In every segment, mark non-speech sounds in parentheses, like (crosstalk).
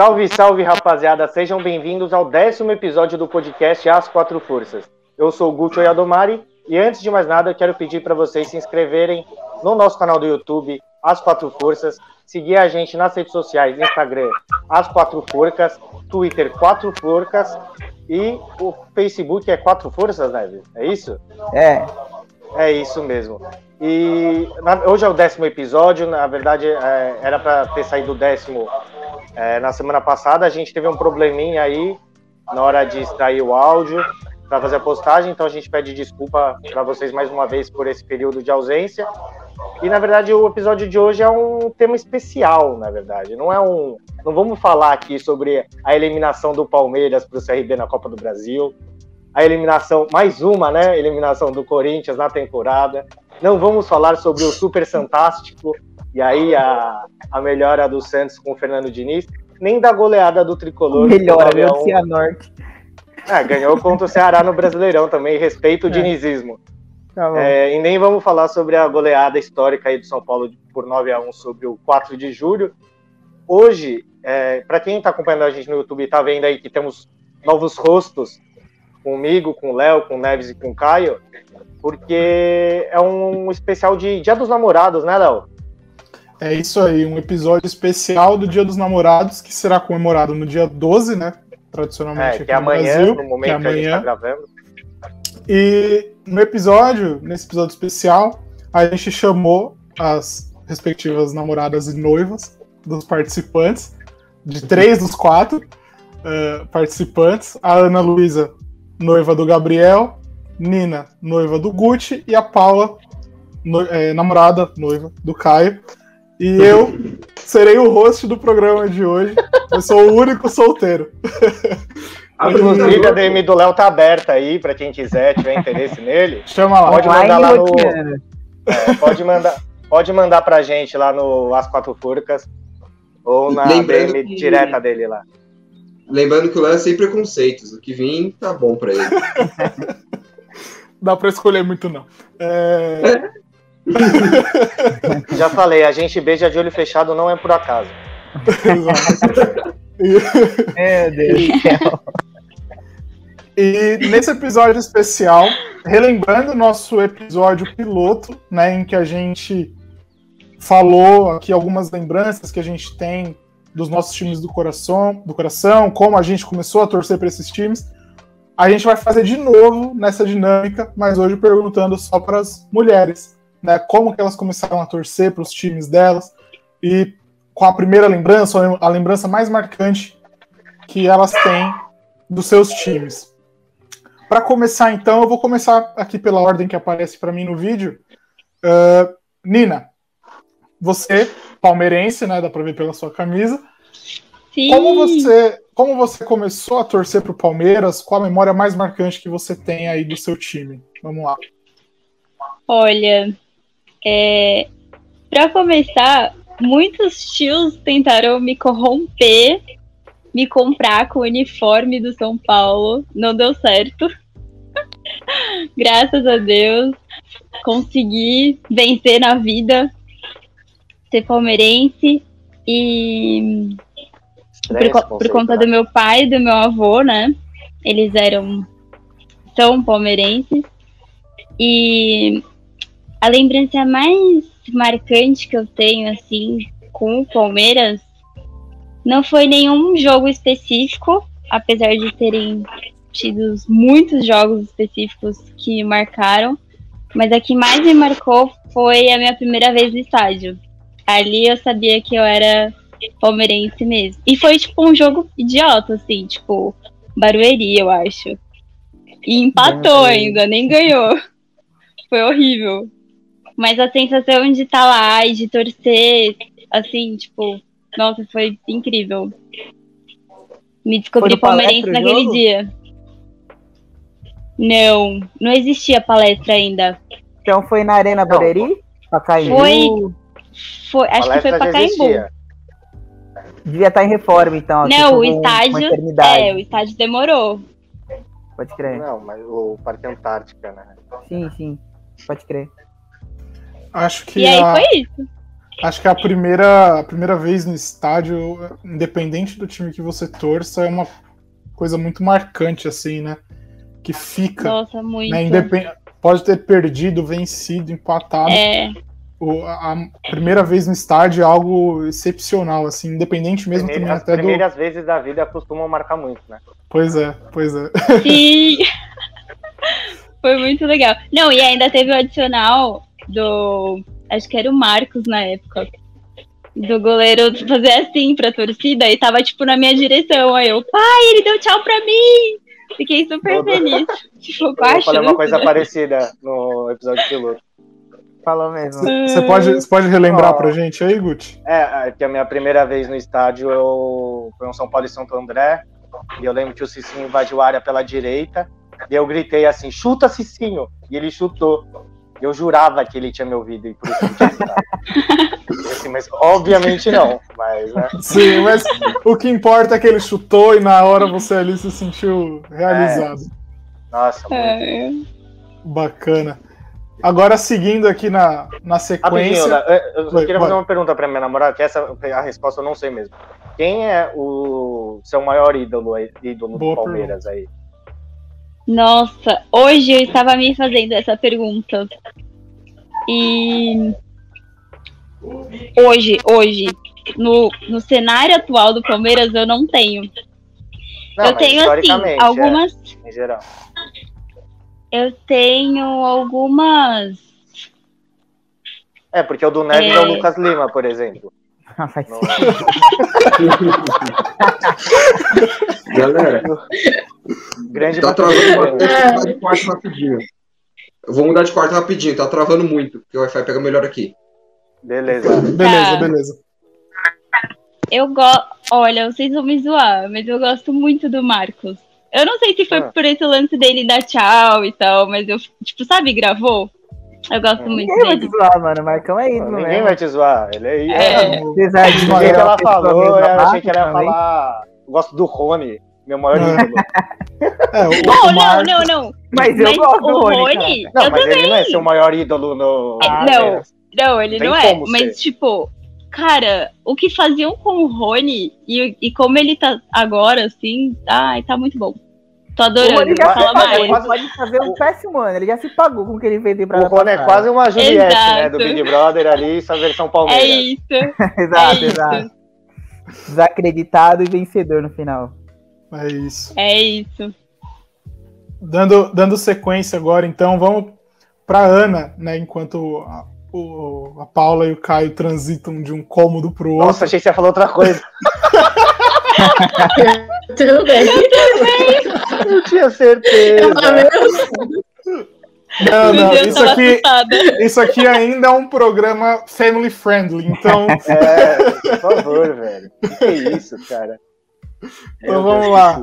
Salve, salve, rapaziada! Sejam bem-vindos ao décimo episódio do podcast As Quatro Forças. Eu sou o Gucci Yadomari e antes de mais nada eu quero pedir para vocês se inscreverem no nosso canal do YouTube, As Quatro Forças, seguir a gente nas redes sociais, Instagram, As Quatro Forcas, Twitter, Quatro Forcas e o Facebook é Quatro Forças, né? É isso? É. É isso mesmo. E na, hoje é o décimo episódio, na verdade é, era para ter saído o décimo é, na semana passada. A gente teve um probleminha aí na hora de extrair o áudio para fazer a postagem, então a gente pede desculpa para vocês mais uma vez por esse período de ausência. E na verdade o episódio de hoje é um tema especial, na verdade. Não é um, não vamos falar aqui sobre a eliminação do Palmeiras para o CRB na Copa do Brasil, a eliminação mais uma, né? Eliminação do Corinthians na temporada. Não vamos falar sobre o Super Fantástico e aí a, a melhora do Santos com o Fernando Diniz, nem da goleada do Tricolor. Melhora do Cianorte. É, ganhou contra o Ceará no Brasileirão também, respeito o é. dinizismo. Tá é, e nem vamos falar sobre a goleada histórica aí do São Paulo por 9 a 1 sobre o 4 de julho. Hoje, é, para quem está acompanhando a gente no YouTube e está vendo aí que temos novos rostos comigo, com o Léo, com o Neves e com o Caio, porque é um especial de Dia dos Namorados, né, Léo? É isso aí, um episódio especial do Dia dos Namorados, que será comemorado no dia 12, né? Tradicionalmente é, que é amanhã, Brasil, no momento que, é amanhã. que a gente tá gravando. E no episódio, nesse episódio especial, a gente chamou as respectivas namoradas e noivas dos participantes, de três dos quatro uh, participantes. A Ana Luísa, noiva do Gabriel, Nina, noiva do Gucci, e a Paula, no, é, namorada, noiva do Caio. E eu serei o host do programa de hoje. Eu sou o único solteiro. (laughs) Inclusive, a DM do Léo tá aberta aí para quem quiser, tiver interesse nele. Chama lá. Pode mandar lá no. É, pode mandar, pode mandar pra gente lá no As Quatro Furcas ou na Lembrando DM que... direta dele lá. Lembrando que o Léo é sem preconceitos. O que vim tá bom pra ele. (laughs) Dá pra escolher muito, não. É... (laughs) Já falei, a gente beija de olho fechado não é por acaso. (laughs) Meu Deus do céu. E nesse episódio especial, relembrando o nosso episódio piloto, né, em que a gente falou aqui algumas lembranças que a gente tem dos nossos times do coração, do coração, como a gente começou a torcer para esses times. A gente vai fazer de novo nessa dinâmica, mas hoje perguntando só para as mulheres né, como que elas começaram a torcer para os times delas e com a primeira lembrança, a lembrança mais marcante que elas têm dos seus times. Para começar, então, eu vou começar aqui pela ordem que aparece para mim no vídeo. Uh, Nina, você, palmeirense, né? Dá para ver pela sua camisa. Sim. Como você, como você começou a torcer para o Palmeiras? Qual a memória mais marcante que você tem aí do seu time? Vamos lá. Olha, é, para começar, muitos tios tentaram me corromper, me comprar com o uniforme do São Paulo. Não deu certo. (laughs) Graças a Deus, consegui vencer na vida, ser palmeirense e por, por conta do meu pai e do meu avô, né? Eles eram são palmeirenses e a lembrança mais marcante que eu tenho, assim, com o Palmeiras, não foi nenhum jogo específico, apesar de terem tido muitos jogos específicos que me marcaram, mas a que mais me marcou foi a minha primeira vez no estádio. Ali eu sabia que eu era palmeirense mesmo. E foi tipo um jogo idiota, assim, tipo, Barueri, eu acho. E empatou ainda, nem ganhou. (laughs) Foi horrível. Mas a sensação de estar tá lá e de torcer, assim, tipo, nossa, foi incrível. Me descobri palmeirense naquele jogo? dia. Não, não existia palestra ainda. Então foi na Arena? Pacaembu? Foi, foi acho que foi Pacaembu. Devia estar tá em reforma, então. Não, o estádio. É, o estádio demorou. Pode crer. Não, mas o Parque Antártica, né? Sim, sim. Pode crer. Acho que. E aí a, foi isso. Acho que a primeira, a primeira vez no estádio, independente do time que você torça, é uma coisa muito marcante, assim, né? Que fica. Nossa, muito. Né? Independ... Pode ter perdido, vencido, empatado. É. O, a primeira vez no estádio é algo excepcional, assim, independente mesmo Primeira, também as até do. primeiras vezes da vida costumam marcar muito, né? Pois é, pois é. Sim. (laughs) Foi muito legal. Não, e ainda teve o adicional do. Acho que era o Marcos na época. Do goleiro fazer assim pra torcida e tava, tipo, na minha direção. Aí eu, pai, ele deu tchau pra mim! Fiquei super feliz. Tipo, Eu falei uma coisa parecida no episódio piloto. Falou mesmo. Você pode, você pode relembrar Ó. pra gente aí, Guti? É, é que a minha primeira vez no estádio eu foi um São Paulo e Santo André. E eu lembro que o Cicinho invadiu a área pela direita. E eu gritei assim: chuta, Cicinho! E ele chutou. Eu jurava que ele tinha me ouvido e por isso que eu tinha chutado. (laughs) Assim, mas obviamente não. Mas, né? Sim, mas o que importa é que ele chutou e na hora você ali se sentiu realizado. Nossa, muito. É. Bacana. Agora, seguindo aqui na, na sequência. eu eu queria vai. fazer uma pergunta pra minha namorada, que essa a resposta eu não sei mesmo. Quem é o seu maior ídolo, aí- ídolo Boa do Palmeiras aí? Nossa, hoje eu estava me fazendo essa pergunta. E hoje, hoje, no, no cenário atual do Palmeiras, eu não tenho. Não, eu tenho, assim, historicamente, algumas. é, em geral. Eu tenho algumas. É, porque o do Neves é, É. o Lucas Lima, por exemplo. Ah, faz Não- (laughs) Galera, grande tá travando bastante. Eu vou mudar de quarto rapidinho. Eu vou mudar de quarto rapidinho, tá travando muito, porque o Wi-Fi pega melhor aqui. Beleza. Beleza, Tá. beleza. Eu gosto. Olha, vocês vão me zoar, mas eu gosto muito do Marcos. Eu não sei se foi Ah. por esse lance dele dar tchau e tal, mas eu, tipo, sabe, gravou? Eu gosto muito Ninguém vai te dele. zoar, mano. Marcão é ídolo Ninguém mesmo. vai te zoar. Ele é, É. Apesar de que ela falou, eu achei que ela ia falar. Gosto do Rony, meu maior É. ídolo. (laughs) É, o, Não, o não, Marcos- não, não. Mas eu Mas gosto do o Rony, Rony. Não, eu mas também. ele não é seu maior ídolo no. Ah, no não. Palmeiras. Não, ele Tem não é. Mas, ser. tipo, cara, o que faziam com o Rony e, e como ele tá agora, assim, ai, tá muito bom. Tô O adorando. Rony já se Fala pagou, mais. ele pode fazer um péssimo ano. Ele já se pagou com o que ele fez O Rony é quase uma Juliette, né? Exato. Do Big Brother ali, sua versão É Palmeiras. isso. (laughs) exato, é isso. exato. Desacreditado e vencedor no final. É isso. É isso. Dando, dando sequência agora, então, vamos pra Ana, né? Enquanto a, o- a Paula e o Caio transitam de um cômodo pro outro. Nossa, achei que você ia falar outra coisa. (laughs) (laughs) Tudo bem. Eu tinha certeza. Não, Meu não, Deus, isso aqui, isso aqui ainda é um programa family friendly, então, (laughs) É, por favor, velho. O que é isso, cara? Então Meu vamos Deus, lá.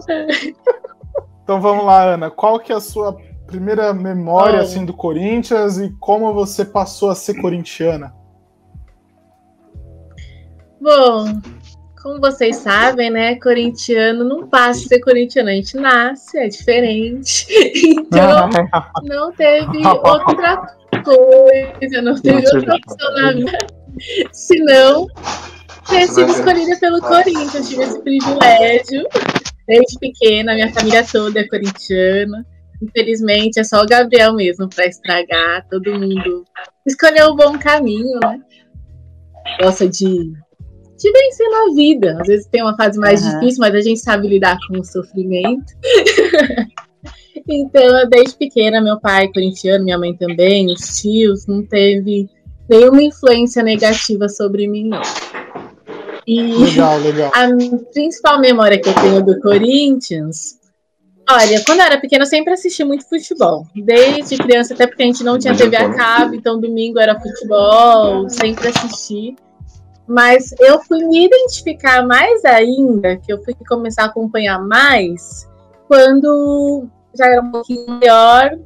então vamos lá, Ana. Qual que é a sua primeira memória assim do Corinthians e como você passou a ser corintiana? Bom, como vocês sabem, né? Corintiano não passa a ser corintiano, a gente nasce, é diferente. (laughs) Então, não teve outra coisa, não teve outra opção na vida, senão ter sido escolhida pelo Corinthians. Tive esse privilégio desde pequena, minha família toda é corintiana. Infelizmente, é só o Gabriel mesmo para estragar. Todo mundo escolheu o bom caminho, né? Gosta de, de vencer na vida. Às vezes tem uma fase mais Aham. difícil, mas a gente sabe lidar com o sofrimento. (laughs) Então, desde pequena, meu pai corintiano, minha mãe também, os tios, não teve nenhuma influência negativa sobre mim, não. E Legal, legal. (laughs) a principal memória que eu tenho do Corinthians. Olha, quando eu era pequena, eu sempre assisti muito futebol. Desde criança, até porque a gente não tinha TV a cabo, então domingo era futebol, sempre assisti. Mas eu fui me identificar mais ainda, que eu fui começar a acompanhar mais, quando já era um pouquinho maior.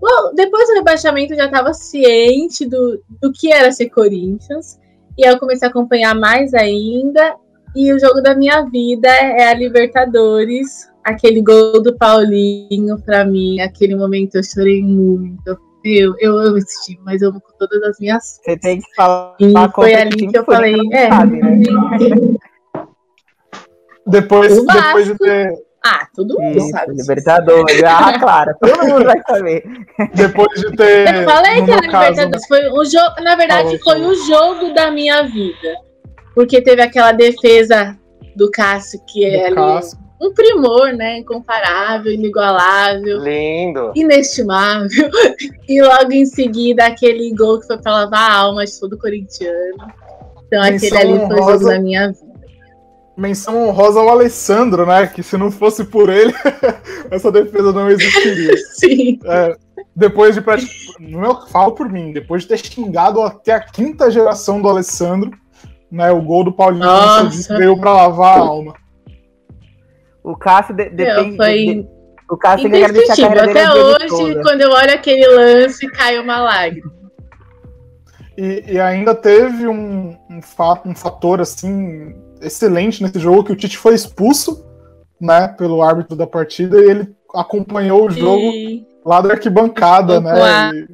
Bom, depois do rebaixamento, eu já estava ciente do, do que era ser Corinthians. E eu comecei a acompanhar mais ainda. E o jogo da minha vida é a Libertadores. Aquele gol do Paulinho, pra mim, aquele momento eu chorei muito. Eu, eu amo esse time, mas eu amo com todas as minhas. Você tem que falar. E foi ali que eu falei, é. Sabe, né? Depois, depois de ter. Ah, todo mundo Isso, sabe. Libertadores. Ah, claro, todo mundo vai saber. Depois de ter. Eu falei que a Libertadores foi o jogo. Na verdade, foi o jogo da minha vida. Porque teve aquela defesa do Cássio que é ali. Cássio. Um primor, né? Incomparável, inigualável. Lindo. Inestimável. (laughs) E logo em seguida, aquele gol que foi pra lavar a alma de todo corintiano. Então, aquele ali foi o jogo da minha vida menção honrosa ao Alessandro, né? Que se não fosse por ele, (laughs) essa defesa não existiria. (laughs) Sim. É, depois de no meu falo por mim, depois de ter xingado até a quinta geração do Alessandro, né? O gol do Paulinho veio para lavar a alma. O Cássio de, depende. Foi... De, o Cássio tem que agradecer a carreira Até hoje, quando eu olho aquele lance, cai uma lágrima. E, e ainda teve um, um, fato, um fator assim excelente nesse jogo que o Tite foi expulso, né, pelo árbitro da partida e ele acompanhou o jogo Sim. lá da arquibancada, né? Com a, e...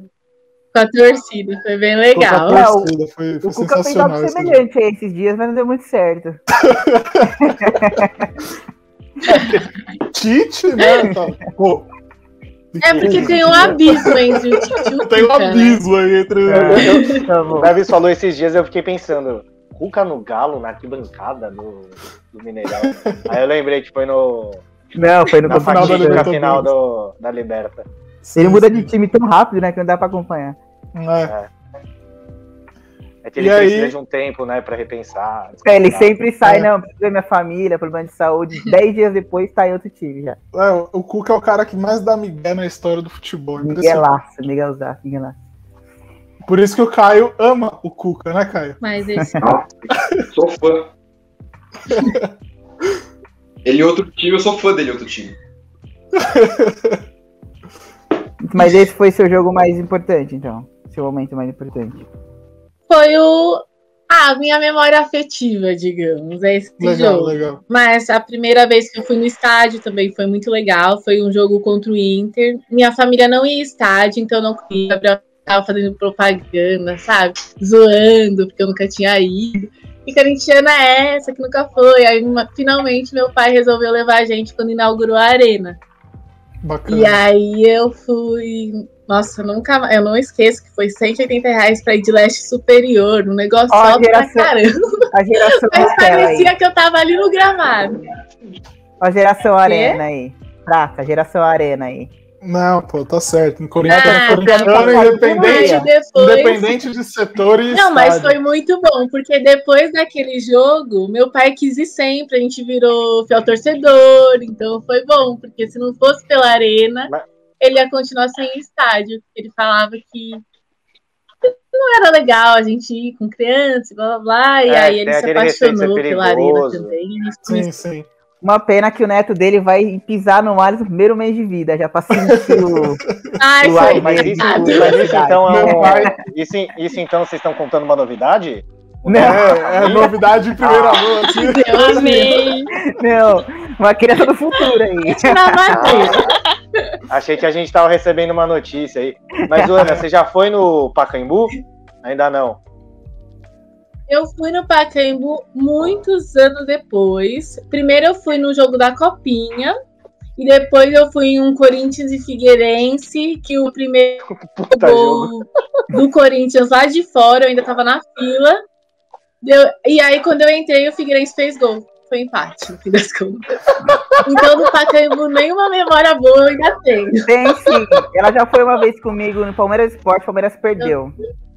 com a torcida, foi bem legal. Com a torcida, foi, foi o Cuca fez algo semelhante a esses dias, mas não deu muito certo. (laughs) (laughs) (laughs) Tite, né? Tá, pô, é porque tem um abismo entre o Tite e o (laughs) Tem um né? abismo aí entre. É, o Davi falou esses dias, eu fiquei pensando. Cuca no Galo, na arquibancada do, do Mineirão. Aí eu lembrei que foi no. Não, foi no na final, da, final do, da Liberta. Ele muda de time tão rápido, né, que não dá pra acompanhar. É. é. É que ele e precisa aí... de um tempo, né, pra repensar. É, ele sempre sai, é. não, precisa da minha família, problema de saúde. (laughs) Dez dias depois tá em outro time já. É, o Cuca é o cara que mais dá migué na história do futebol. Miguelaço, Miguel Zá, Miguelaço. Por isso que o Caio ama o Cuca, né, Caio? Mas (laughs) esse. sou fã. Ele é outro time, eu sou fã dele, outro time. Mas esse foi seu jogo mais importante, então. Seu momento mais importante. Foi o. Ah, minha memória afetiva, digamos, é esse legal, jogo. Legal. Mas a primeira vez que eu fui no estádio também foi muito legal. Foi um jogo contra o Inter. Minha família não ia estádio, então não queria tava fazendo propaganda, sabe? Zoando, porque eu nunca tinha ido. E corintiana é essa que nunca foi. Aí finalmente meu pai resolveu levar a gente quando inaugurou a arena. Bacana. E aí eu fui. Nossa, nunca Eu não esqueço que foi 180 reais pra ir de leste superior, um negócio Ó, alto geração, pra caramba. A geração Mas parecia aí. que eu tava ali no gramado. A geração arena aí. Prata, geração arena aí. Não, pô, tá certo. No Corinthians, ah, corintiano, independente, depois... independente de setores. Não, mas foi muito bom, porque depois daquele jogo, meu pai quis ir sempre, a gente virou fiel torcedor, então foi bom, porque se não fosse pela arena, mas... ele ia continuar sem estádio. Ele falava que não era legal a gente ir com criança, blá blá blá, e é, aí ele se apaixonou pela arena também. Sim, sim. Uma pena que o neto dele vai pisar no mar no primeiro mês de vida, já pra (laughs) sentir o. Ai, o ar mas, isso, mas isso então é um... isso, isso então vocês estão contando uma novidade? Não. É, é novidade em primeira mão. Assim. Eu amei. Não, uma criança do futuro aí. (laughs) Achei que a gente tava recebendo uma notícia aí. Mas, Ana, você já foi no Pacaembu? Ainda não. Eu fui no Pacaembu muitos anos depois. Primeiro eu fui no jogo da Copinha. E depois eu fui em um Corinthians e Figueirense, que o primeiro (laughs) Puta gol do Corinthians lá de fora, eu ainda tava na fila. E aí, quando eu entrei, o Figueirense fez gol. Foi empate, no fim das contas. Então, no Pacaembu, nenhuma memória boa eu ainda tenho. Tem sim. Ela já foi uma vez comigo no Palmeiras Esporte, o Palmeiras perdeu.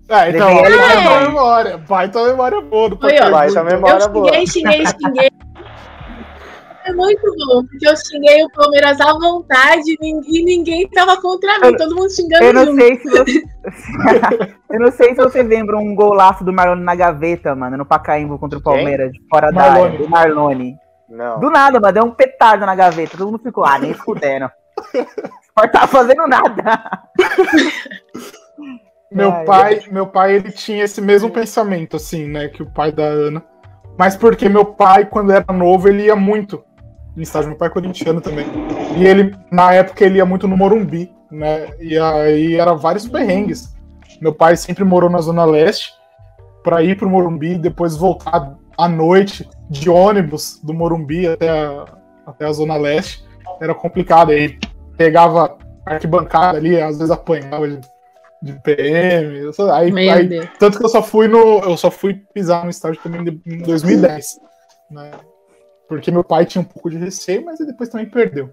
Ah, então, vai tua memória. Vai tua memória boa do Vai Baixa memória eu xinguei, xinguei, xinguei. É muito bom, porque eu xinguei o Palmeiras à vontade e ninguém tava contra mim, todo mundo xingando Eu não junto. sei se você... (laughs) (laughs) eu não sei se você lembra um golaço do Marlone na gaveta, mano, no Pacaembu contra o Palmeiras, Quem? fora Marlone. da área, do Marlone. Não. Do nada, mano, deu um petardo na gaveta, todo mundo ficou, ah, nem escudendo. (laughs) O tava fazendo nada. Meu é, pai, meu pai, ele tinha esse mesmo pensamento, assim, né, que o pai da Ana. Mas porque meu pai, quando era novo, ele ia muito no estádio. Meu pai é corintiano também. E ele, na época, ele ia muito no Morumbi, né? E aí era vários perrengues. Meu pai sempre morou na Zona Leste, para ir pro Morumbi e depois voltar à noite de ônibus do Morumbi até a, até a Zona Leste. Era complicado. Aí pegava arquibancada ali, às vezes apanhava de, de PM. Aí, aí, tanto que eu só fui no. Eu só fui pisar no estádio também em 2010. Né? Porque meu pai tinha um pouco de receio, mas ele depois também perdeu.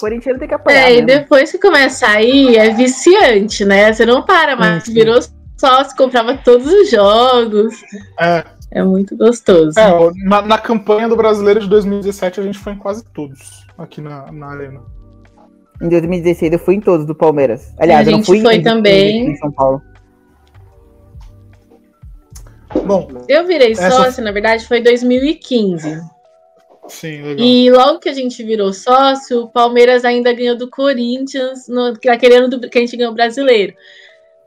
Corintiano tem que apoiar. É, e depois que começa a ir, é viciante, né? Você não para mais. Virou sócio, comprava todos os jogos. É. É muito gostoso. É, na, na, campanha do brasileiro de 2017, a gente foi em quase todos aqui na, na Arena. Em 2016 eu fui em todos do Palmeiras. Aliás, a gente eu não fui foi em, também. Em São Paulo. Bom, eu virei essa... sócio, na verdade, foi em 2015. Sim, legal. E logo que a gente virou sócio, o Palmeiras ainda ganhou do Corinthians, no, naquele ano do, que a gente ganhou o brasileiro.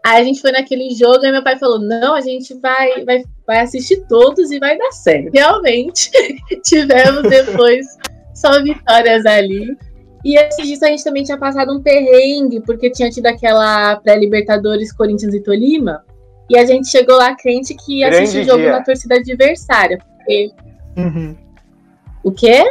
Aí a gente foi naquele jogo e meu pai falou: não, a gente vai, vai, vai assistir todos e vai dar certo. Realmente, (laughs) tivemos depois só vitórias ali. E antes disso, a gente também tinha passado um perrengue, porque tinha tido aquela pré-Libertadores Corinthians e Tolima. E a gente chegou lá crente que ia assistir o jogo dia. na torcida adversária. Porque... Uhum. O quê?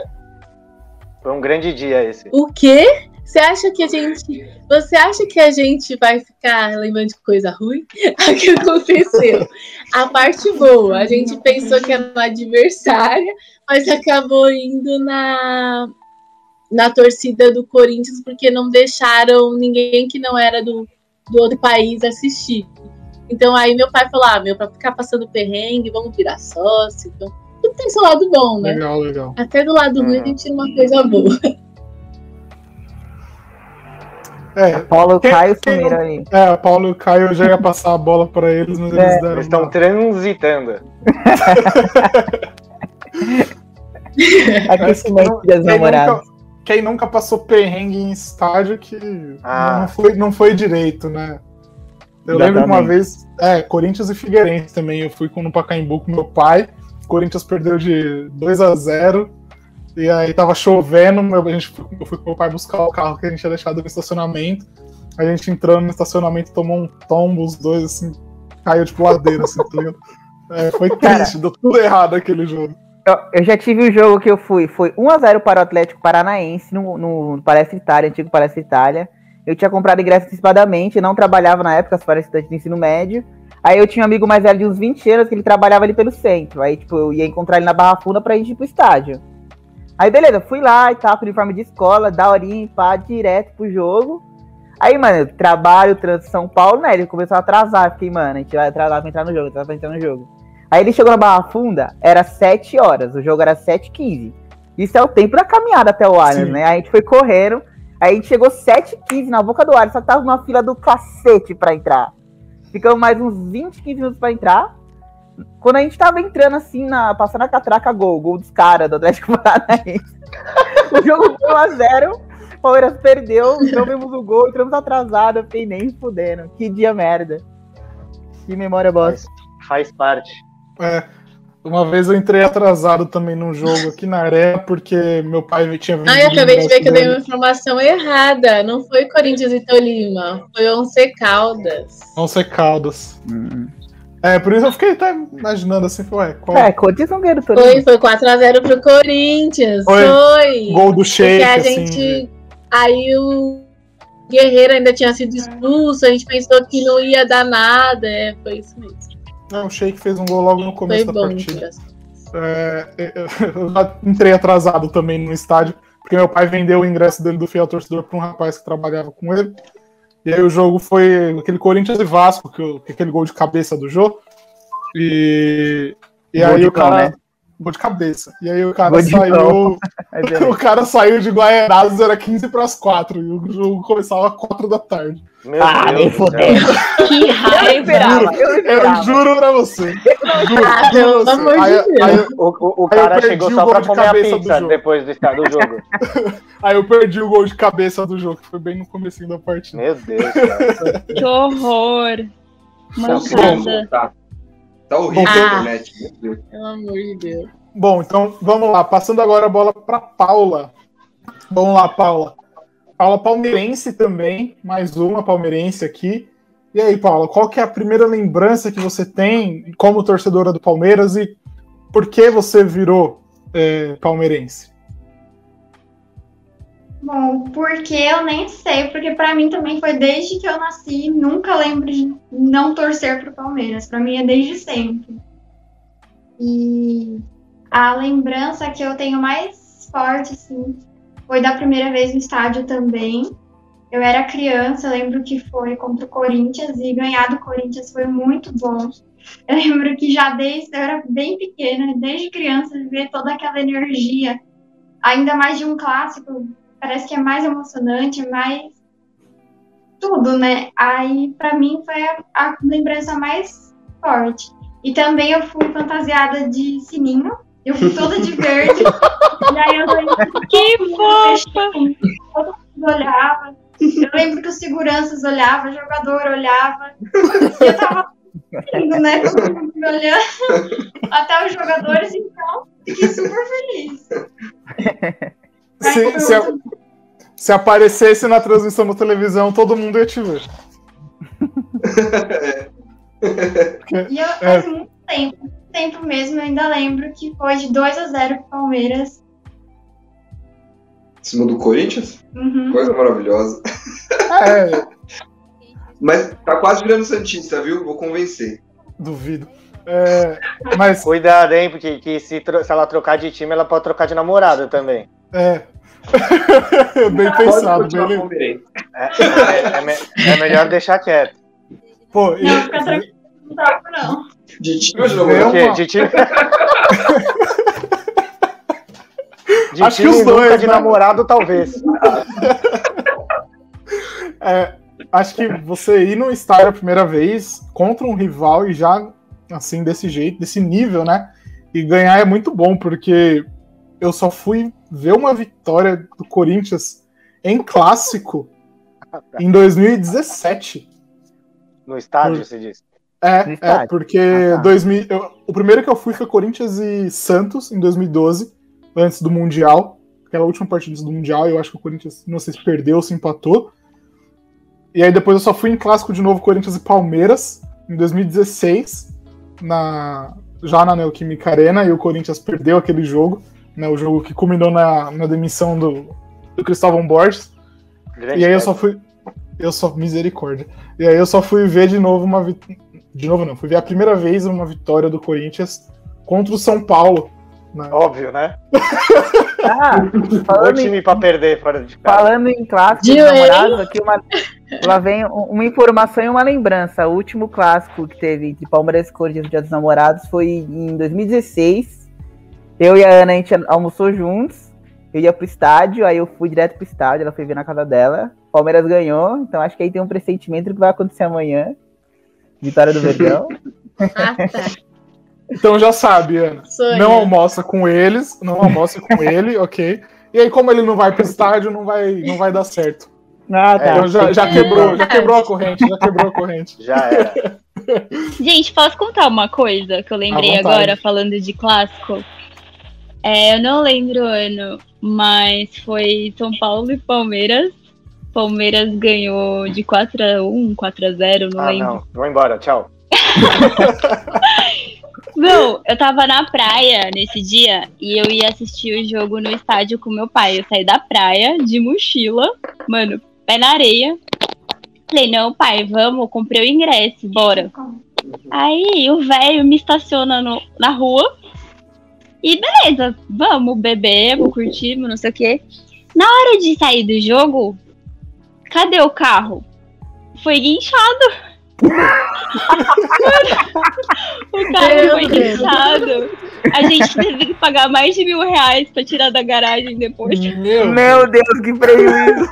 Foi um grande dia esse. O quê? Você acha que a gente. Você acha que a gente vai ficar lembrando de coisa ruim? o que aconteceu? A parte boa, a gente pensou que era uma adversária, mas acabou indo na, na torcida do Corinthians porque não deixaram ninguém que não era do, do outro país assistir. Então aí meu pai falou: ah, meu, pra ficar passando perrengue, vamos virar sócio. Então, tem seu lado bom, né? Legal, legal. Até do lado ruim a gente tira uma coisa boa. É, Paulo e Caio sumiram aí. É, Paulo e Caio já ia passar a bola pra eles, mas é. eles deram. Eles estão transitando. Aquecimento das namoradas. Quem nunca passou perrengue em estádio que ah. não, foi, não foi direito, né? Eu lembro uma vez, é, Corinthians e Figueirense também. Eu fui no Pacaembu com meu pai. Corinthians perdeu de 2 a 0 e aí tava chovendo, a gente, eu fui com meu pai buscar o carro que a gente tinha deixado no estacionamento. A gente entrando no estacionamento, tomou um tombo, os dois, assim, caiu tipo ladeira, assim, tá ligado? É, foi triste, Cara, deu tudo errado aquele jogo. Eu, eu, já tive um jogo que eu fui, foi 1x0 para o Atlético Paranaense no, no Palestra Itália, antigo Palestra Itália. Eu tinha comprado ingresso antecipadamente, não trabalhava na época, as palestrantes de ensino médio. Aí eu tinha um amigo mais velho de uns 20 anos que ele trabalhava ali pelo centro. Aí, tipo, eu ia encontrar ele na Barra Funda pra gente ir pro estádio. Aí, beleza, fui lá e tal, com uniforme de escola, da horinha, pá, direto pro jogo. Aí, mano, trabalho, trânsito São Paulo, né? Ele começou a atrasar. Fiquei, mano, a gente vai atrasar pra entrar no jogo, atrasar pra entrar no jogo. Aí ele chegou na Barra Funda, era 7 horas, o jogo era 7h15. Isso é o tempo da caminhada até o Allianz, né? Aí a gente foi correndo, aí a gente chegou 7h15 na boca do Allianz, só que tava numa fila do cacete pra entrar. Ficamos mais uns 20, 15 minutos pra entrar. Quando a gente tava entrando assim, na, passando a catraca, gol, gol dos caras do Atlético Paranaense. o jogo foi 1x0, o Palmeiras perdeu, então vimos o gol, entramos atrasado, eu fiquei nem fudendo. Que dia merda. Que memória bosta. Faz, faz parte. É, uma vez eu entrei atrasado também num jogo aqui na Arena, porque meu pai tinha vindo. Ah, eu acabei de ver que eu dei uma informação errada. Não foi Corinthians e Tolima, foi Once Caldas. Once Caldas. Hum. É, por isso eu fiquei até imaginando assim, foi, qual... É, Corinthians não ganhou Tolima. Foi, foi 4x0 pro Corinthians, foi. foi. Gol do Sheik, Porque a assim, gente... Aí o Guerreiro ainda tinha sido expulso, a gente pensou que não ia dar nada, é, foi isso mesmo. Não, o Sheik fez um gol logo no começo foi da bom, partida. É, (laughs) eu já entrei atrasado também no estádio, porque meu pai vendeu o ingresso dele do fiel torcedor para um rapaz que trabalhava com ele. E aí o jogo foi aquele Corinthians e Vasco, que, que aquele gol de cabeça do jogo. E, e aí o cara. Né? Gol de cabeça. E aí o cara saiu. (laughs) o cara saiu de Guaianadas, era 15 para as 4. E o jogo começava às 4 da tarde. Meu ah, nem fodendo. Que raiva. Eu, eu, eu, juro pra você. Juro, ah, pelo amor de Deus. Aí, o, o, cara chegou só pra comer a pizza do depois do, do jogo. (laughs) aí eu perdi o gol de cabeça do jogo, que foi bem no começo da partida. Meu Deus, cara. Que horror. Manchada. Tá, horrível ah, a internet. Pelo amor de Deus. Bom, então vamos lá. Passando agora a bola para Paula. Vamos lá, Paula. Paula palmeirense também, mais uma palmeirense aqui. E aí, Paula, qual que é a primeira lembrança que você tem como torcedora do Palmeiras e por que você virou é, palmeirense? Bom, porque eu nem sei, porque para mim também foi desde que eu nasci, nunca lembro de não torcer pro Palmeiras. Para mim é desde sempre. E a lembrança que eu tenho mais forte, assim, foi da primeira vez no estádio também. Eu era criança, eu lembro que foi contra o Corinthians e ganhar do Corinthians foi muito bom. Eu lembro que já desde eu era bem pequena, desde criança, ver toda aquela energia, ainda mais de um clássico, parece que é mais emocionante, mais tudo, né? Aí para mim foi a, a lembrança mais forte. E também eu fui fantasiada de sininho, eu fui toda de verde. (laughs) e aí eu lembro que fofa! Todo mundo olhava. Eu lembro que os seguranças olhavam, o jogador olhava. E eu tava indo, né? Todo mundo me olhando. Até os jogadores, então, fiquei super feliz. (laughs) Se, se, se, aparecesse na transmissão na televisão, todo mundo ia te ver. e eu, faz é. muito tempo tempo mesmo, eu ainda lembro que foi de 2 a 0 pro Palmeiras. Em cima do Corinthians? Uhum. Coisa maravilhosa. É. Mas tá quase virando Santista, viu? Vou convencer. Duvido. É, mas... Cuidado, hein? Porque que se, se, ela trocar de time, ela pode trocar de namorada também. É. (laughs) bem pensado, bem é, é, é, melhor deixar quieto. Pô, não, e... fica tranquilo, não troco, não. De time ou de? Uma... (laughs) De Acho que os dois, nunca de né? namorado, talvez. (laughs) É, acho que você ir no estádio a primeira vez contra um rival e já assim desse jeito, desse nível, né? E ganhar é muito bom, porque eu só fui ver uma vitória do Corinthians em clássico (laughs) em 2017. No estádio, Por... você disse? É, é porque ah, tá. 2000, eu, o primeiro que eu fui foi Corinthians e Santos em 2012, antes do Mundial. Aquela última partida do Mundial, eu acho que o Corinthians, não sei se perdeu ou se empatou. E aí depois eu só fui em clássico de novo Corinthians e Palmeiras em 2016, na, já na Neoquímica Arena, e o Corinthians perdeu aquele jogo, né, o jogo que culminou na, na demissão do, do Cristóvão Borges. Grande e aí eu só fui. Eu só. Misericórdia. E aí eu só fui ver de novo uma, de novo não, fui ver a primeira vez uma vitória do Corinthians contra o São Paulo. Né? Óbvio, né? ah, o time em... para perder fora de casa. Falando em clássico de namorados, aqui uma, lá vem uma informação e uma lembrança. O último clássico que teve de Palmeiras e Corinthians no Dia dos Namorados foi em 2016. Eu e a Ana, a gente almoçou juntos. Eu ia pro estádio, aí eu fui direto pro estádio, ela foi ver na casa dela. Palmeiras ganhou, então acho que aí tem um pressentimento do que vai acontecer amanhã. Vitória do Verdão. (laughs) ah, tá. Então já sabe, Ana. Sonha. Não almoça com eles, não almoça com ele, (laughs) ok? E aí, como ele não vai pro estádio, não vai, não vai dar certo. Ah, tá. Então já, já quebrou, já quebrou a corrente, já quebrou a corrente. (laughs) Já era. Gente, posso contar uma coisa que eu lembrei agora, falando de clássico? É, eu não lembro o ano, mas foi São Paulo e Palmeiras Palmeiras ganhou de 4x1, 4x0, não ah, lembro. Não, vou embora, tchau. (laughs) Não, eu tava na praia nesse dia e eu ia assistir o jogo no estádio com meu pai. Eu saí da praia de mochila, mano, pé na areia. Falei, não, pai, vamos, comprei o ingresso, bora. Aí o velho me estaciona no, na rua e beleza, vamos beber, vamos curtir, não sei o quê. Na hora de sair do jogo, Cadê o carro? Foi guinchado. O Meu foi guinchado. A gente teve que pagar mais de mil reais pra tirar da garagem depois. Meu, Meu Deus, que prejuízo!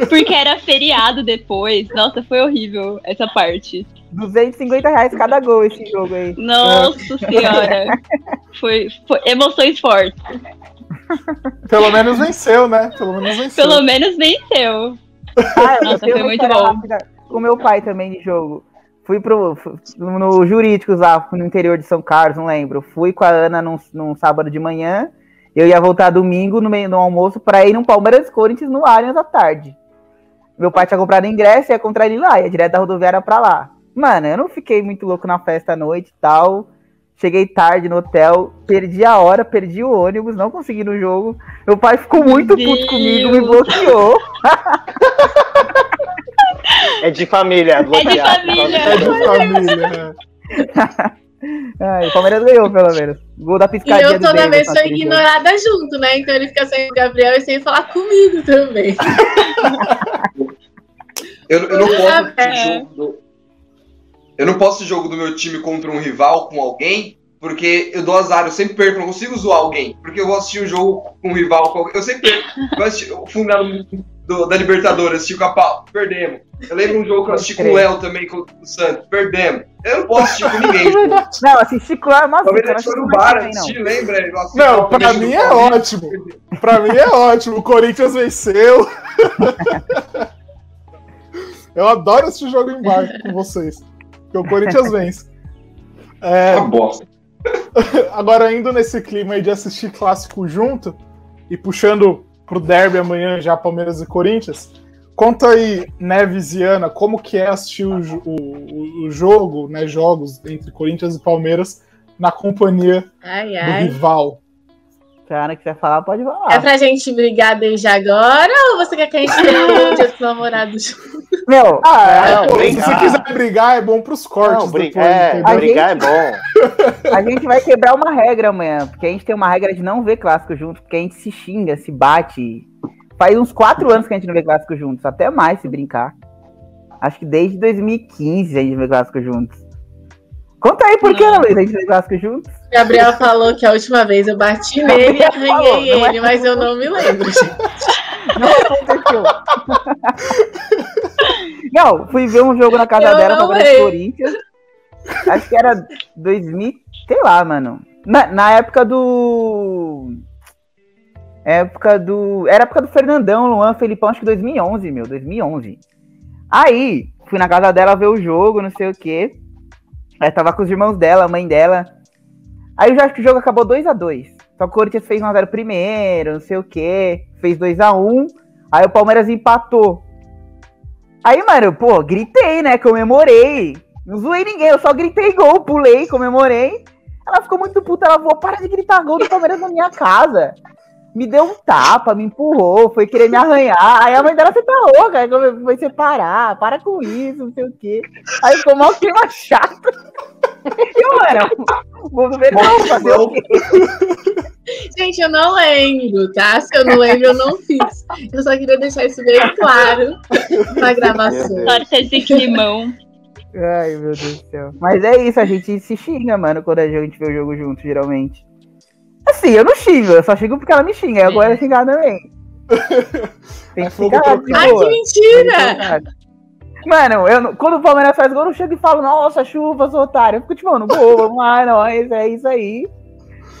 (laughs) Porque era feriado depois. Nossa, foi horrível essa parte. 250 reais cada gol esse jogo aí. Nossa senhora. Foi, foi emoções fortes. Pelo menos venceu, né? Pelo menos venceu. Pelo menos venceu. Ah, Nossa, foi muito bom. Rápida, com meu pai também de jogo. Fui pro, no Jurídicos lá, no interior de São Carlos, não lembro. Fui com a Ana num, num sábado de manhã. Eu ia voltar domingo no meio do almoço para ir no Palmeiras Corinthians no Allianz à tarde. Meu pai tinha comprado ingresso, ia encontrar ele lá, ia direto da rodoviária pra lá. Mano, eu não fiquei muito louco na festa à noite e tal. Cheguei tarde no hotel, perdi a hora, perdi o ônibus, não consegui no jogo. Meu pai ficou muito puto comigo, me bloqueou. (laughs) É de família, É de família. É de família. Ai, o Palmeiras ganhou, pelo menos. Gol da E piscadinha eu do toda vez sou jogo. ignorada junto, né? Então ele fica sem o Gabriel e sem falar comigo também. Eu, eu não posso (laughs) É. assistir jogo do... Eu não posso jogo do meu time contra um rival com alguém, porque eu dou azar, eu sempre perco, não consigo zoar alguém. Porque eu vou assistir um jogo com um rival com alguém. Eu sempre perco. Eu vou assistir o final do- da Libertadores, assisti com a Pau, perdemos. Eu lembro um jogo que eu assisti com o Léo também, com o Santos, perdemos. Eu não posso assistir com ninguém. (laughs) Não, assisti claro, mas Talvez eu a não gente foi no assisti bar, também, não. assisti, lembra? Assisti Não, o pra mim é ótimo. Pra mim é ótimo. O Corinthians venceu. (laughs) Eu adoro esse jogo em bar com vocês. Porque o Corinthians vence. É, Uma bosta. (laughs) agora, indo nesse clima aí de assistir clássico junto e puxando pro derby amanhã já Palmeiras e Corinthians, conta aí, Neves e Ana, como que é assistir o, o- o jogo, né, jogos entre Corinthians e Palmeiras na companhia Ai, do ai. rival. Se a Ana quiser falar, pode É falar. pra gente brigar desde agora ou você quer que a gente tenha um dia dos namorados? Meu, Ah, Não, pô, se brigar. você quiser brigar, é bom pros cortes Não, é, brigar é bom. (laughs) a gente vai quebrar uma regra amanhã, porque a gente tem uma regra de não ver clássico juntos, porque a gente se xinga, se bate. Faz uns quatro anos que a gente não vê clássico juntos, até mais se brincar. Acho que desde 2015 a gente vê clássico juntos. Conta aí por que, Não. Ana Luísa, a gente vê clássico juntos? Gabriel falou que a última vez eu bati nele e falou, arranhei não é ele, mas eu não me lembro, gente. Não aconteceu. Não, fui ver um jogo na casa Eu dela, e lembro. Corinthians. Acho que era 2000, sei lá, mano. Na, na época do. Época do. Era época do Fernandão, Luan, Felipão, acho que 2011, meu, 2011. Aí, fui na casa dela ver o jogo, não sei o quê. Aí tava com os irmãos dela, a mãe dela. Aí eu já acho que o jogo acabou 2 a 2 Só que o Corinthians fez 1x0 primeiro, não sei o quê. Fez 2 a 1 Aí o Palmeiras empatou. Aí, mano, pô, gritei, né? Comemorei. Não zoei ninguém, eu só gritei gol, pulei, comemorei. Ela ficou muito puta, ela falou, para de gritar gol do Palmeiras na minha casa. Me deu um tapa, me empurrou, foi querer me arranhar. Aí a mãe dela, você tá louca, aí foi separar, para com isso, não sei o quê. Aí ficou mal clima chato. (laughs) E eu, mano, vou ver não, fazer o quê? (laughs) Gente, eu não lembro, tá? Se eu não lembro, eu não fiz. Eu só queria deixar isso bem claro na gravação. Torce esse climão. Ai, meu Deus do céu. Mas é isso, a gente se xinga, mano, quando a gente vê o jogo junto, geralmente. Assim, eu não xingo, eu só xingo porque ela me xinga. Gosto de xingar também. (laughs) Tem É que fogo ficar trocado. de Ai, que mentira! Mano, eu, quando o Palmeiras faz gol, eu não chego e falo, nossa, chuva, sou otário. Eu fico tipo, mano, gol, vamos lá, (laughs) nós, é isso aí.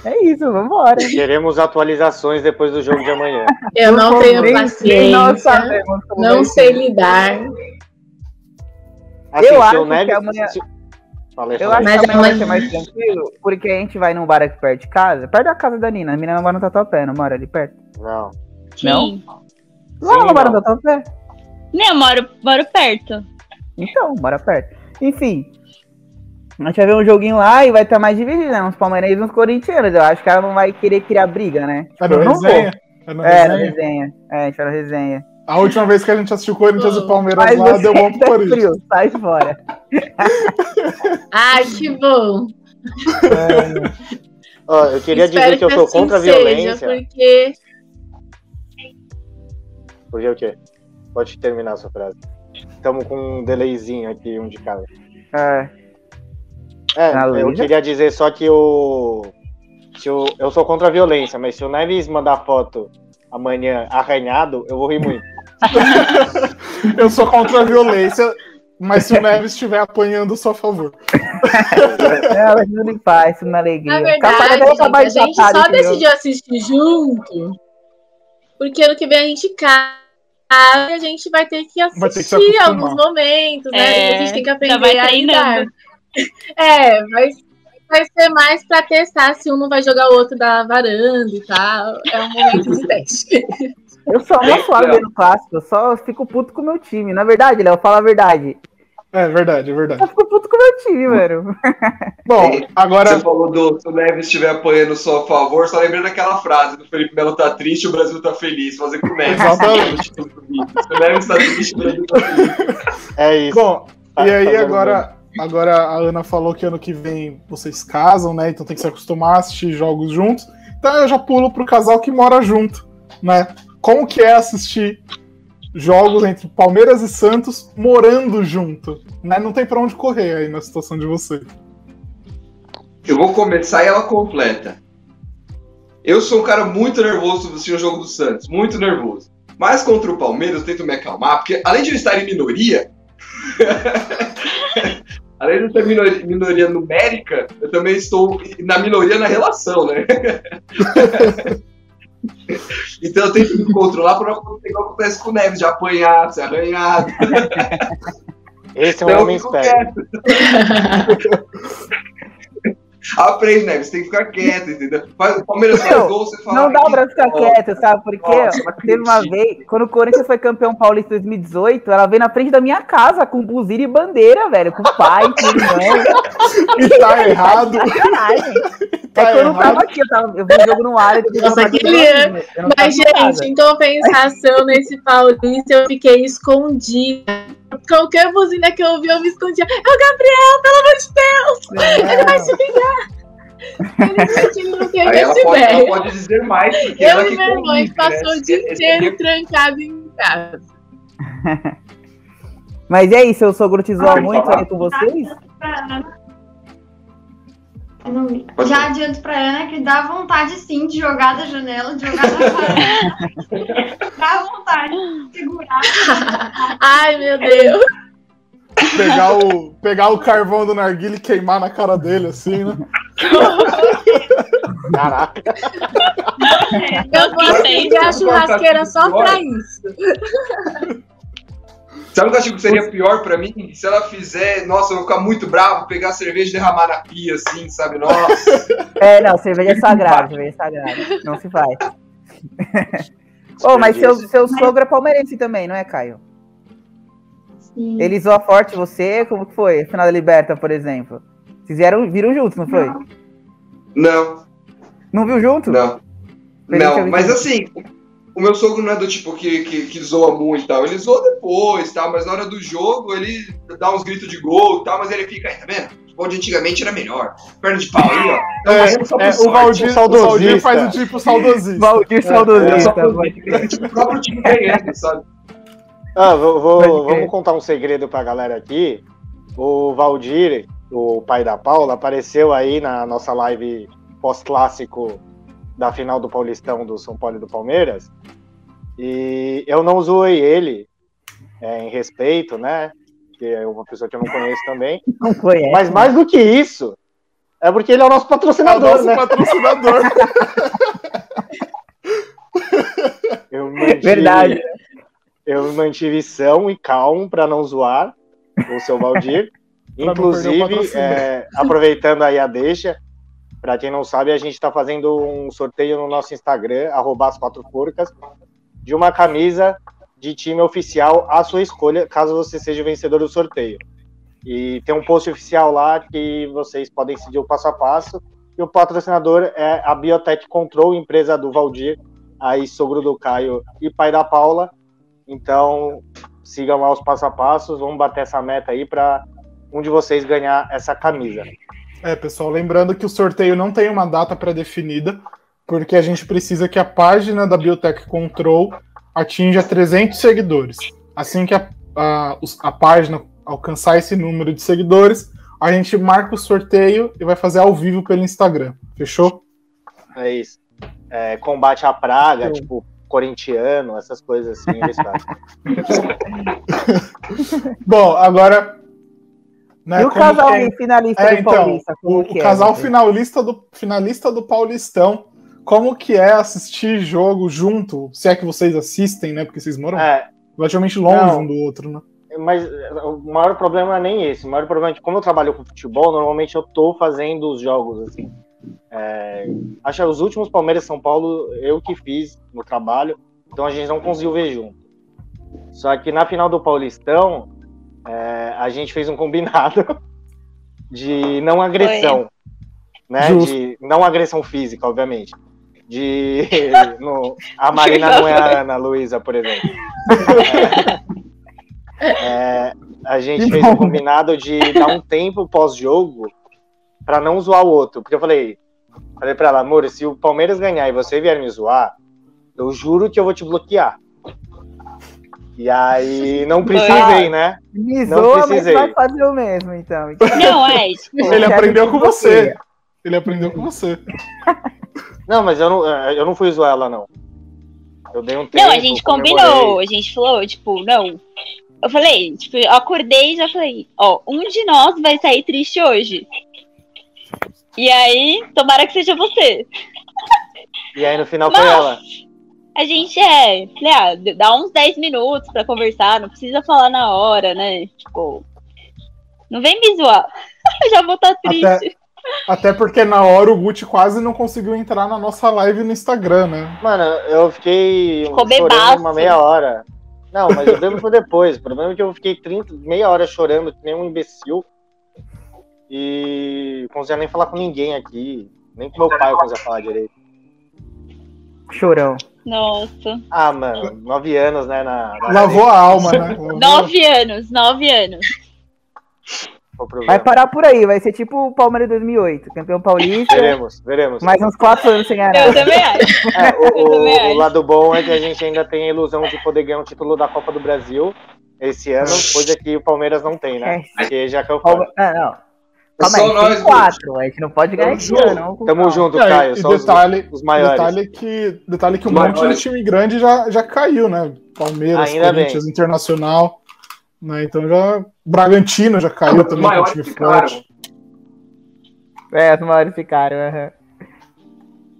É isso, vambora. Queremos atualizações depois do jogo de amanhã. Eu não tenho paciência, sabemos não sei lidar. Assim, Eu acho que amanhã- se- Falei, Eu falei. acho Mas que amanhã vai ser mais tranquilo, porque a gente vai num bar aqui perto de casa, perto da casa da Nina. A menina mora no Tatuapé, não mora ali perto? Não. Sim. Sim, não mora não. no Tatuapé? Nem, eu moro, moro perto. Então, bora perto. Enfim. A gente vai ver um joguinho lá e vai estar mais dividido, né? Uns palmeirenses e uns corintianos. Eu acho que ela não vai querer criar briga, né? É Tipo, eu não vou. resenha? É no É, na resenha? resenha. É, a gente vai na resenha. A última vez que a gente assistiu Corinthians e Palmeiras Mas lá, você deu bom pro tá Corinthians. frio, sai fora. (laughs) Ai, que bom. Ó, eu queria Espero dizer que eu sou assim contra a seja, violência. porque Porque o quê? Pode terminar a sua frase. Estamos com um delayzinho aqui, um de cada. É, É, Na eu queria dizer só que o. Se o eu sou contra a violência, mas se o Neves mandar foto amanhã arranhado, eu vou rir muito. (laughs) Eu sou contra a violência, mas se o Neves estiver apanhando, eu sou a favor. Não, mas tudo em paz, tudo na alegria. Na Capaz verdade, gente, a gente só decidiu assistir junto porque ano que vem a gente casa. a gente vai ter que assistir ter que alguns momentos, né? É, a gente tem que aprender a lidar. É, mas vai ser mais para testar se um não vai jogar o outro da varanda e tal. É um momento de teste. Eu sou uma suave no clássico, eu só fico puto com o meu time. Na verdade, Léo, fala a verdade. É verdade, é verdade. Eu fico puto com o meu time, velho. Bom, agora. Você falou do se o Neves estiver apanhando só a favor, só lembrando daquela frase do Felipe Melo tá triste, o Brasil tá feliz. Fazer com o Neves. Exatamente. se o Neves tá triste, o Brasil tá feliz. É isso. Bom, e aí agora. Agora a Ana falou que ano que vem vocês casam, né? Então tem que se acostumar a assistir jogos juntos. Então eu já pulo pro casal que mora junto, né? Como que é assistir jogos entre Palmeiras e Santos morando junto? Né? Não tem para onde correr aí na situação de vocês. Eu vou começar e ela completa. Eu sou um cara muito nervoso para assistir o jogo do Santos, muito nervoso. Mas contra o Palmeiras eu tento me acalmar, porque além de eu estar em minoria, (laughs) (laughs) além de ter minoria, minoria numérica, eu também estou na minoria na relação, né? (laughs) então eu tento me controlar para não acontecer igual acontece com o Neves, de apanhar, ser arranhado. Esse é um então, homem esperto. (laughs) Aprende, né? Você tem que ficar quieto, entendeu? o Palmeiras faz gol, você fala. Não dá pra ficar quieto, sabe por quê? Teve uma vez, quando o Corinthians foi campeão paulista em 2018, ela veio na frente da minha casa com buzina e bandeira, velho, com o pai, com o irmão. (laughs) E tá errado. Tá é que eu não tava aqui, eu, tava, eu vi o jogo no ar. Eu Nossa, que Mas, gente, em compensação, nesse paulista, eu fiquei escondida qualquer buzina que eu ouvi, eu me escondia. É o Gabriel, pelo amor de Deus! É. Ele vai se vingar! Ele não essa ela. Pode, ela pode dizer mais, porque eu ela e minha irmã passou o dia inteiro trancado em casa. (laughs) Mas e aí, seu sogro te zoa muito aí com vocês? Já adianto pra Ana que dá vontade sim de jogar da janela, de jogar da varanda. (laughs) dá vontade de segurar. (laughs) Ai, meu Deus. Pegar o, pegar o carvão do narguilho e queimar na cara dele, assim, né? (laughs) Caraca. Eu vou acender a churrasqueira só pra isso. Sabe o que eu acho que seria pior pra mim? Se ela fizer, nossa, eu vou ficar muito bravo, pegar a cerveja e derramar na pia, assim, sabe? Nossa. (laughs) É, não, cerveja é sagrada, cerveja é sagrada. Não se faz. oh, (laughs) mas seu, seu sogro é palmeirense também, não é, Caio? Sim. Ele zoa forte você? Como que foi? Final da Liberta, por exemplo. Vocês vieram, viram juntos, não foi? Não. Não viu junto? Não. Não, mas assim, o meu sogro não é do tipo que, que, que zoa muito e tal. Ele zoa depois, tal, mas na hora do jogo ele dá uns gritos de gol e tal, mas ele fica aí, tá vendo? O futebol de antigamente era melhor. Perna de pau aí, ó. É, é, o Valdir, o Valdir faz o tipo saudosista. (laughs) Valdir é, saudosista. É, o próprio time ganhando, sabe? Ah, vou, vou vamos contar um segredo pra galera aqui. O Valdir, o pai da Paula, apareceu aí na nossa live pós-clássico da final do Paulistão do São Paulo e do Palmeiras. E eu não zoei ele é, em respeito, né? Que é uma pessoa que eu não conheço também. (laughs) Não conhece. Mas mais do que isso, é porque ele é o nosso patrocinador, é o nosso né? patrocinador. (laughs) eu mantive, Verdade. Eu mantive são e calmo para não zoar o seu Valdir. (laughs) Inclusive, é, aproveitando aí a deixa, para quem não sabe, a gente está fazendo um sorteio no nosso Instagram, arroba as porcas, de uma camisa de time oficial à sua escolha, caso você seja o vencedor do sorteio. E tem um post oficial lá que vocês podem seguir o passo a passo. E o patrocinador é a Biotech Control, empresa do Valdir, aí sogro do Caio e pai da Paula. Então, sigam lá os passo a passos, vamos bater essa meta aí para um de vocês ganhar essa camisa. É, pessoal, lembrando que o sorteio não tem uma data pré-definida, porque a gente precisa que a página da Biotech Control atinja 300 seguidores. Assim que a, a, a página alcançar esse número de seguidores, a gente marca o sorteio e vai fazer ao vivo pelo Instagram. Fechou? É isso. É, combate à praga, Sim. tipo corintiano, essas coisas assim. (laughs) Bom, agora né, e o casal finalista é, do então, Paulista? o, o casal é, finalista do, finalista do Paulistão, como que é assistir jogo junto? Se é que vocês assistem, né? Porque vocês moram. É, relativamente longe não, um do outro, né? Mas o maior problema é nem esse. O maior problema é que, como eu trabalho com futebol, normalmente eu tô fazendo os jogos, assim. É, acho que os últimos Palmeiras São Paulo eu que fiz no trabalho, então a gente não conseguiu ver junto. Só que na final do Paulistão, é, a gente fez um combinado (laughs) de não agressão, né? Justo. De não agressão física, obviamente. De (laughs) no, a Marina não é a Ana Luísa, por exemplo. (laughs) É, é, a gente fez um combinado de dar um tempo pós-jogo para não zoar o outro. Porque eu falei, falei pra ela, amor, se o Palmeiras ganhar e você vier me zoar, eu juro que eu vou te bloquear. E aí não precisei, né? Me não precisei. mas vai fazer o mesmo, então. Não, é. Tipo, Ele aprendeu com você. Ele aprendeu com você. (laughs) Não, mas eu não, é, eu não fui zoar ela, não. Eu dei um tempo. Não, a gente combinou. A gente falou, tipo, não. Eu falei, tipo, eu acordei e já falei, ó, um de nós vai sair triste hoje. E aí, tomara que seja você. E aí no final Mas, foi ela. A gente é, falei, ah, dá uns 10 minutos pra conversar, não precisa falar na hora, né? Tipo, não vem me zoar. Eu (laughs) já vou estar tá triste. Até, até, porque na hora o Gucci quase não conseguiu entrar na nossa live no Instagram, né? Mano, eu fiquei Ficou chorando uma meia hora. Não, mas o problema foi depois. O problema é que eu fiquei 30, meia hora chorando, que nem um imbecil. E não conseguia nem falar com ninguém aqui. Nem com meu pai eu conseguia falar direito. Chorão. Nossa. Ah, mano, nove anos, né? Na, na Lavou a alma, né? (laughs) nove anos, nove anos. Vai parar por aí, vai ser tipo o Palmeiras 2008, campeão paulista. Veremos, veremos. Mais uns quatro anos sem ganhar. Eu também acho. (laughs) É, o, o, o, lado bom é que a gente ainda tem a ilusão de poder ganhar um título da Copa do Brasil esse ano, coisa que o Palmeiras não tem, né? É. Porque já caiu fora. Ah, não. Calma aí, nós, tem quatro, a gente não pode ganhar esse ano. Tamo junto, Caio. E detalhe, os, os maiores. Detalhe que, detalhe que um monte de time grande já, já caiu, né? Palmeiras, Ainda Corinthians, bem. Internacional. Né? Então já. Bragantino já caiu também com time forte. É, os maiores ficaram. Uhum.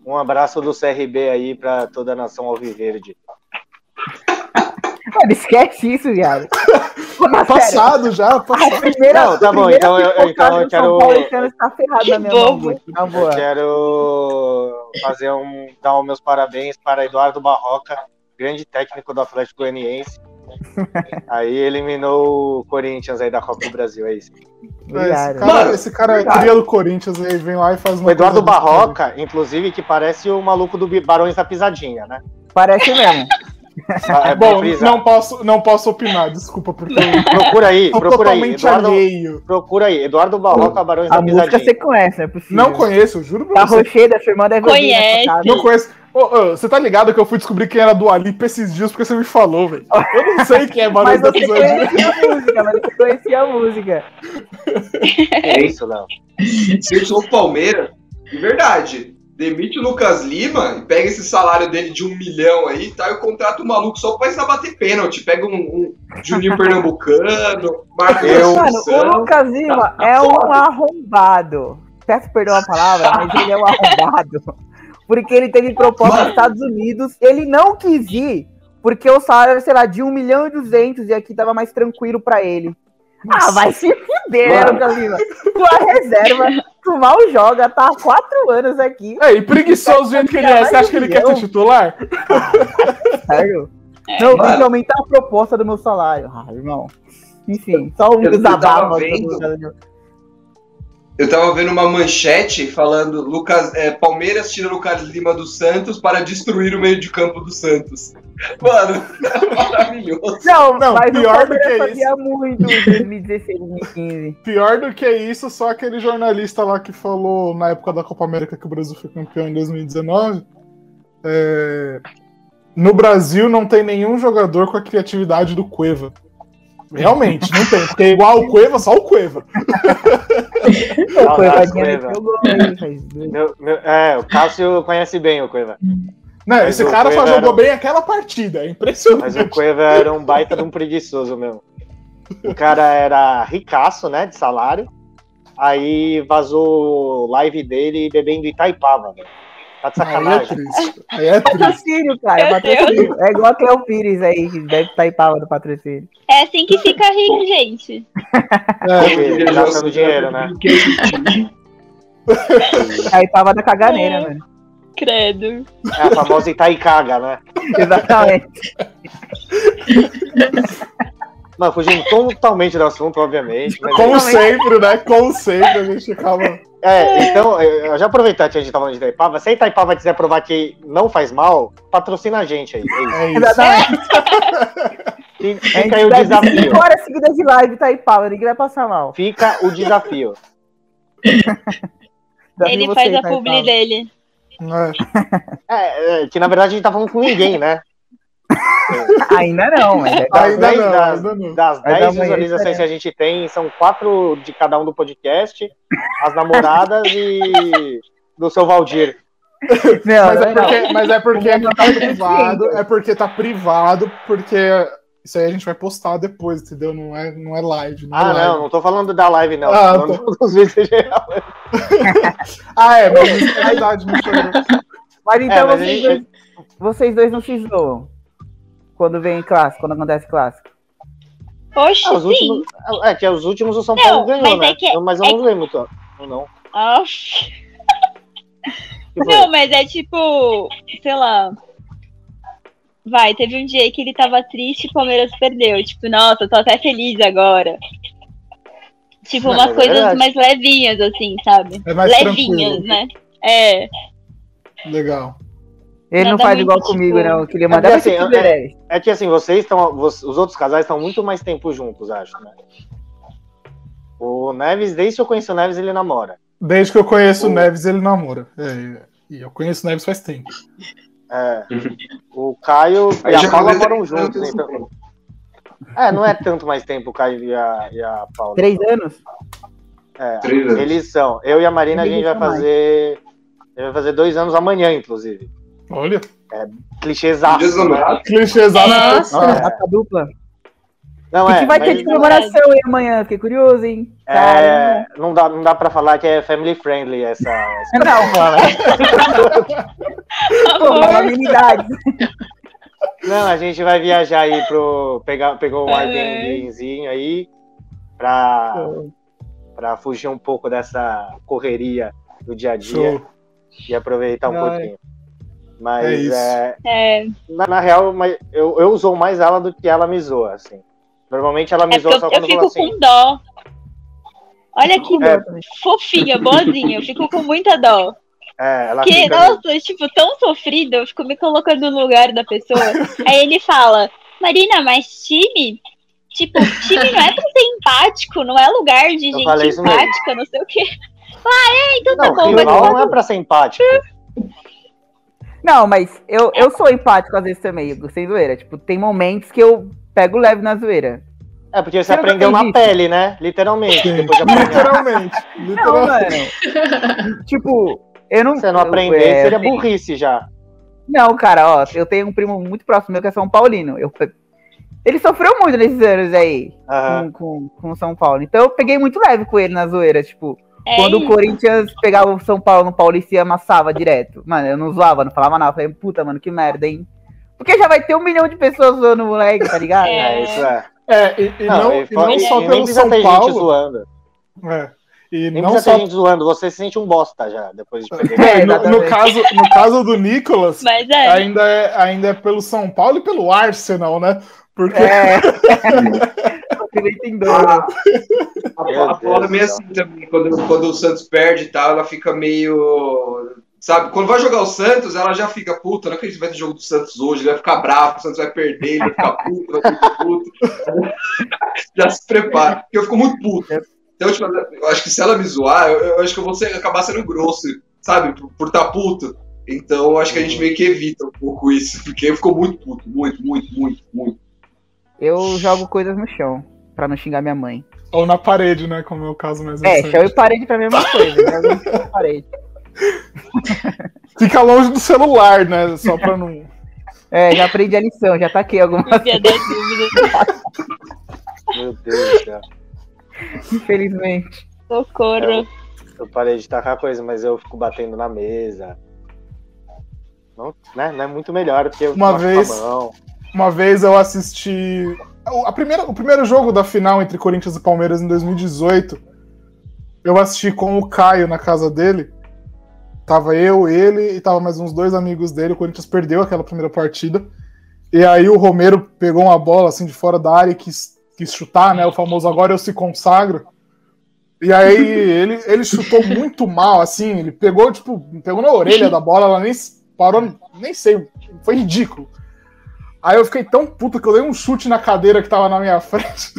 Um abraço do CRB aí para toda a nação alviverde. Mano, esquece isso, viado. (laughs) passado já, passado. Primeira, não, tá bom, então eu, então eu quero. Tá ferrado na minha mão, eu quero fazer um. dar os meus parabéns para Eduardo Barroca, grande técnico do Atlético Goianiense. (laughs) aí eliminou o Corinthians aí da Copa do Brasil, é isso. É, esse cara, esse cara é cria do Corinthians aí, vem lá e faz uma. O Eduardo Barroca, inclusive, que parece o maluco do Barões da Pisadinha, né? Parece mesmo. Ah, é (laughs) bom, não posso, não posso opinar, desculpa, porque procura aí, procura aí. Eduardo, alheio. Procura aí, Eduardo Barroca, Barões a da Pisadinha. música você conhece, é possível. Não conheço, eu juro pra tá você. A Rocheda, sua irmã deve Conhece. Não conheço. Oh, oh, você tá ligado que eu fui descobrir quem era do Alipe esses dias porque você me falou, velho. Eu não sei quem é (laughs) Barões da Pisadinha. Mas você conhecia a música, mas você conhecia a música. É isso, Léo. (laughs) Se eu sou o Palmeiras, de verdade, demite o Lucas Lima e pega esse salário dele de um milhão aí, tá? E contrata o maluco só pra ensinar bater pênalti. Pega um, um Juninho Pernambucano, (laughs) Marcos Mano, o Lucas Lima tá, tá é foda. um arrombado. Peço perdão a palavra, mas ele é um arrombado. (laughs) Porque ele teve proposta nos Estados Unidos, ele não quis ir, porque o salário era, sei lá, de 1 milhão e 200 e aqui tava mais tranquilo para ele. Ah, vai se fuder, né, Lucas Lima? Tua reserva, (laughs) tu mal joga, tá há quatro anos aqui. É, e preguiçoso do jeito que ele é, você acha que ele quer ser titular? (laughs) Sério? É, não, tem que aumentar a proposta do meu salário. Ah, irmão. Enfim, só um desabafo. Eu tava vendo uma manchete falando Lucas, é, Palmeiras tira Lucas Lima do Santos para destruir o meio de campo do Santos. Mano, (laughs) é maravilhoso. Não, não mas pior do que isso. muito em 2016, 2015. Pior do que isso, só aquele jornalista lá que falou na época da Copa América que o Brasil foi campeão em 2019. É... No Brasil não tem nenhum jogador com a criatividade do Cueva. Realmente, não tem. Porque é igual o Cueva, só o Cueva. (laughs) o Cueva, Cueva. Meu, meu, é, o Cássio conhece bem o Cueva. Não, Mas esse cara Cueva só jogou bem aquela partida, é impressionante. Mas o Cueva era um baita de um preguiçoso mesmo. O cara era ricaço, né, de salário. Aí vazou live dele bebendo Itaipava, velho. Tá de é sacanagem. Aí é triste. Patrocínio, cara. Meu Patrocínio. É igual a Cleo Pires aí, que deve estar em pau do patrocínio. É assim que fica rico, gente. É, Tá gastando dinheiro, né? Aí tava da caganeira, mano. Credo. É a famosa Itaicaga, né? Exatamente. (laughs) Mano, fugindo totalmente do assunto, obviamente. Mas como sempre, né? Como sempre, a gente acaba. É, então, eu já aproveitar que a gente tá falando de Itaipava, se a Itaipava quiser provar que não faz mal, patrocina a gente aí. É isso. É isso. Fica aí o desafio. cinco horas seguidas de live, pau, ninguém vai passar mal. Fica o desafio. (laughs) Ele faz a publi dele. É. É, é, que na verdade a gente tá falando com ninguém, né? (laughs) Ainda não, mas é Das Ainda 10 não, das, ainda não. das Vai 10 dar uma visualizações que a gente tem, são quatro de cada um do podcast, as namoradas e do seu Valdir. Não, Mas não é é não. porque, mas é porque tá botar privado, é porque tá privado, porque isso aí a gente vai postar depois, entendeu? Não é, não é live. Não é Ah, live. não, não tô falando da live, não. Ah, tô falando dos vídeos em geral. (laughs) Ah, é, mas isso é verdade, não foi. Mas então É, mas vocês, gente- dois, vocês dois não se zoam. Quando vem clássico, quando acontece clássico. Oxe, Ah, os sim. últimos, é que os últimos o São Não, Paulo ganhou, mas né? é que- mas eu é não lembro muito. Não, não. Que? Não, mas é tipo, sei lá. Vai, teve um dia que ele tava triste e o Palmeiras perdeu. Tipo, nossa, eu tô até feliz agora. Tipo, Não, umas mas é coisas verdade. mais levinhas, assim, sabe? É mais Levinhas, tranquilo. né? É. Legal. Ele não faz igual tipo- comigo, não. Eu queria É mandar porque, você assim, é-. É que assim, vocês estão. Os outros casais estão muito mais tempo juntos, acho, né? O Neves, desde que eu conheço o Neves, ele namora. Desde que eu conheço o O- Neves, ele namora. É, e eu conheço o Neves faz tempo. É. O Caio Aí e a Paula moram juntos, então. É, não é tanto mais tempo o Caio e a, e a Paula. Três anos? É, Três anos. eles são. Eu e a Marina, a gente vai fazer. A gente vai fazer dois anos amanhã, inclusive. Olha, Clichêzaço. Dias Né? clichêzado. Nossa. Nossa, mata dupla. Não, O que, é. que vai ter de comemoração aí amanhã? Fiquei curioso, hein? É, não, dá, não dá pra falar que é family friendly essa. essa- Não, mano. (laughs) Pô, Amor. amenidades. Não, a gente vai viajar aí pro. Pegar, pegou um É. Airbnbzinho aí pra, pra fugir um pouco dessa correria do dia a dia Show. e aproveitar um Ai. pouquinho. Mas É isso. é, É, na, na real, eu, eu usou mais ela do que ela me zoa, assim. Normalmente ela me é zoa só eu, eu quando fico fala assim. com dó. Olha que É. fofinha, boazinha. Eu fico com muita dó. É, ela Porque, fica. nossa, tipo, tão sofrido, eu fico me colocando no lugar da pessoa. (laughs) Aí ele fala, Marina, mas time? Tipo, time não é pra ser empático, não é lugar de Eu gente empática, não sei o quê. Ah, é, então tá Não, bom, vai rival não é pra ser empático. Não, mas eu, eu sou empático às vezes também, sem zoeira. Tipo, tem momentos que eu pego leve na zoeira. É porque você nunca aprendeu na isso? pele, né? Literalmente. Literalmente. Não, literalmente. mano. (laughs) tipo, eu não. Se você não eu- aprender, é, seria eu burrice já. Não, cara, ó, eu tenho um primo muito próximo meu que é São Paulino. Eu, ele sofreu muito nesses anos aí Aham. com, com, com São Paulo. Então eu peguei muito leve com ele na zoeira. Tipo, É quando o isso. Corinthians pegava o São Paulo no Paulista e amassava direto. Mano, eu não zoava, não falava nada. Eu falei, puta, mano, que merda, hein? Porque já vai ter um milhão de pessoas zoando o moleque, tá ligado? É. É, isso é. É, e, e não, e e não só e pelo São Paulo. zoando. É, e Nem não precisa só gente zoando. Você se sente um bosta já, depois de perder. É, no, no caso, no caso do Nicolas, Mas é, ainda, é, ainda é pelo São Paulo e pelo Arsenal, né? Porque É. (laughs) Dor. A, a Paula é meio assim também, quando, quando o Santos perde e tal, ela fica meio. Sabe, quando vai jogar o Santos, ela já fica puta, não acredito que vai ter jogo do Santos hoje, ele vai ficar bravo, o Santos vai perder, ele vai ficar puto, vai ficar puto. (laughs) já se prepara, porque eu fico muito puto. Então, tipo, eu acho que se ela me zoar, eu, eu acho que eu vou ser- acabar sendo grosso, sabe, por estar puto. Então, eu acho que a gente meio que evita um pouco isso, porque eu fico muito puto, muito, muito, muito, muito. Eu jogo coisas no chão, pra não xingar minha mãe. Ou na parede, né? Como é o caso mais É, recente. chão e parede pra mim é a mesma coisa. né? Eu parede. (laughs) Fica longe do celular, né? Só pra não. (laughs) É, já aprendi a lição, já taquei das dúvidas. (laughs) Meu Deus céu. infelizmente. Socorro. Eu parei de tacar coisa, mas eu fico batendo na mesa. Não, né, não é muito melhor, porque uma vez, uma vez eu assisti a primeira, o primeiro jogo da final entre Corinthians e Palmeiras em 2018. Eu assisti com o Caio na casa dele. Tava eu, ele e tava mais uns dois amigos dele. O Corinthians perdeu aquela primeira partida. E aí o Romero pegou uma bola assim de fora da área e quis, quis chutar, né? O famoso agora eu se consagro. E aí ele, ele chutou muito mal, assim, ele pegou, tipo, pegou na orelha da bola, ela nem parou, nem sei, foi ridículo. Aí eu fiquei tão puto que eu dei um chute na cadeira que tava na minha frente.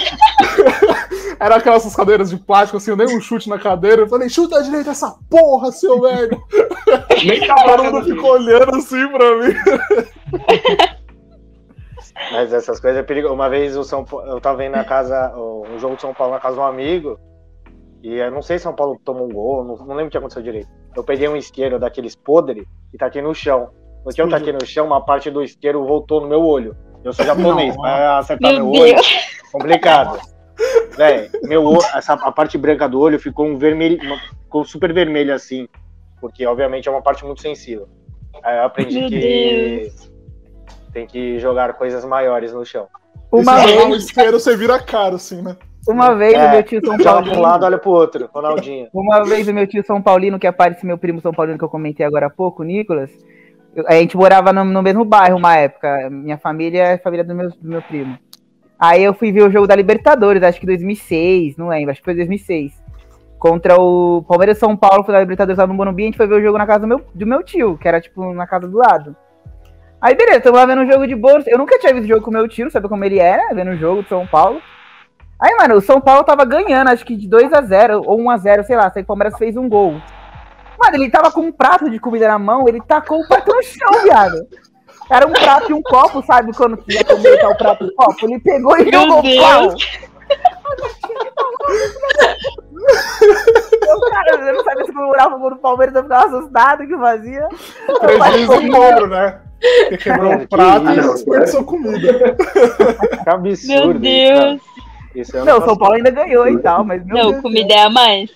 (laughs) Era aquelas cadeiras de plástico, assim, eu dei um chute na cadeira. Eu falei, chuta a direita essa porra, seu velho. Nem todo mundo ficou olhando assim pra mim. (laughs) Mas essas coisas é perigoso. Uma vez o São Paulo, eu tava vendo na casa, um jogo de São Paulo na casa de um amigo. E eu não sei se São Paulo tomou um gol, não, não lembro o que aconteceu direito. Eu peguei um isqueiro daqueles podres e tá aqui no chão. No que eu taquei no chão, uma parte do isqueiro voltou no meu olho. Eu sou japonês, vai acertar meu, meu olho. Complicado. Véi, meu essa, a parte branca do olho ficou um vermelho, ficou super vermelho assim, porque obviamente é uma parte muito sensível. Aí eu aprendi meu que Deus. tem que jogar coisas maiores no chão. Uma vez o isqueiro você vira caro assim, né? Uma vez é, o meu tio São Paulino. um lado, olha pro outro, Ronaldinho. Uma vez o meu tio São Paulino, que aparece meu primo São Paulino, que eu comentei agora há pouco, Nicolas, a gente morava no, no, mesmo bairro uma época. Minha família é a família do meu, do meu primo. Aí eu fui ver o jogo da Libertadores, acho que 2006, não lembro, acho que foi 2006. Contra o Palmeiras São Paulo, foi da Libertadores lá no Morumbi, a gente foi ver o jogo na casa do meu, do meu tio, que era tipo na casa do lado. Aí beleza, tamo lá vendo um jogo de boa. Eu nunca tinha visto jogo com o meu tio, sabe como ele era, vendo o jogo de São Paulo. Aí, mano, o São Paulo tava ganhando, acho que de 2 a 0 ou 1 a 0 sei lá, sei que o Palmeiras fez um gol. Mano, ele tava com um prato de comida na mão, ele tacou o prato no chão, viado. Era um prato e um copo, sabe? Quando tu ia comer tá o prato e o copo. Ele pegou e jogou o pau. cara, eu não sabia se comemorava o gol do Palmeiras, eu ficava assustado que fazia. Prejuízo em ouro, né? Porque quebrou o prato e desperdiçou comida. (laughs) Que absurdo. Meu Deus. Isso, não, o São Paulo ainda ganhou e tal, mas. Não, Deus comida é a mais.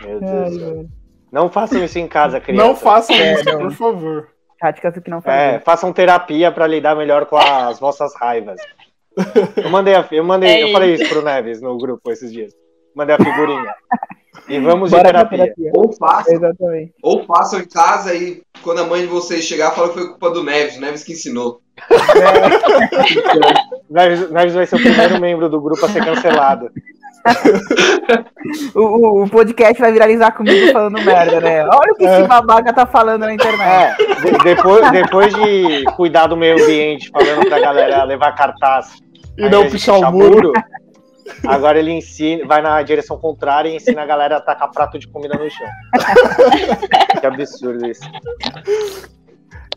Meu Deus. Não façam isso em casa, criança. Não façam é, isso, por favor. Táticas que não fazem. É, façam terapia para lidar melhor com as vossas raivas. Eu mandei, a, eu mandei, é eu falei isso pro Neves no grupo esses dias. Mandei a figurinha. E vamos Bora de terapia. terapia. Ou façam, Exatamente. ou façam em casa e quando a mãe de vocês chegar, fala que foi culpa do Neves, o Neves que ensinou. É. (laughs) Neves, Neves vai ser o primeiro membro do grupo a ser cancelado. (laughs) o, o, podcast vai viralizar comigo falando merda, né? Olha o que é. esse babaca tá falando na internet. É, de, depois, depois de cuidar do meio ambiente, falando pra galera levar cartaz e não puxar o muro. Agora ele ensina, vai na direção contrária e ensina a galera a tacar prato de comida no chão. (laughs) que absurdo isso.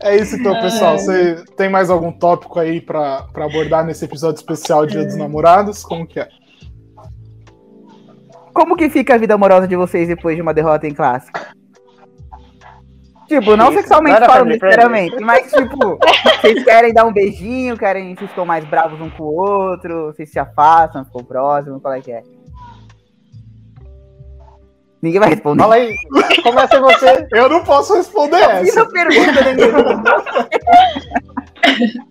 É isso então, pessoal. Você tem mais algum tópico aí para abordar nesse episódio especial Dia dos Namorados? Como que é? Como que fica a vida amorosa de vocês depois de uma derrota em clássico? Tipo, não Isso, sexualmente falando, necessariamente, mas tipo, (laughs) vocês querem dar um beijinho, querem, vocês estão mais bravos um com o outro, vocês se afastam, ficam próximos, qual é que é? Ninguém vai responder. Fala aí, começa você. Eu não posso responder eu essa. pergunta,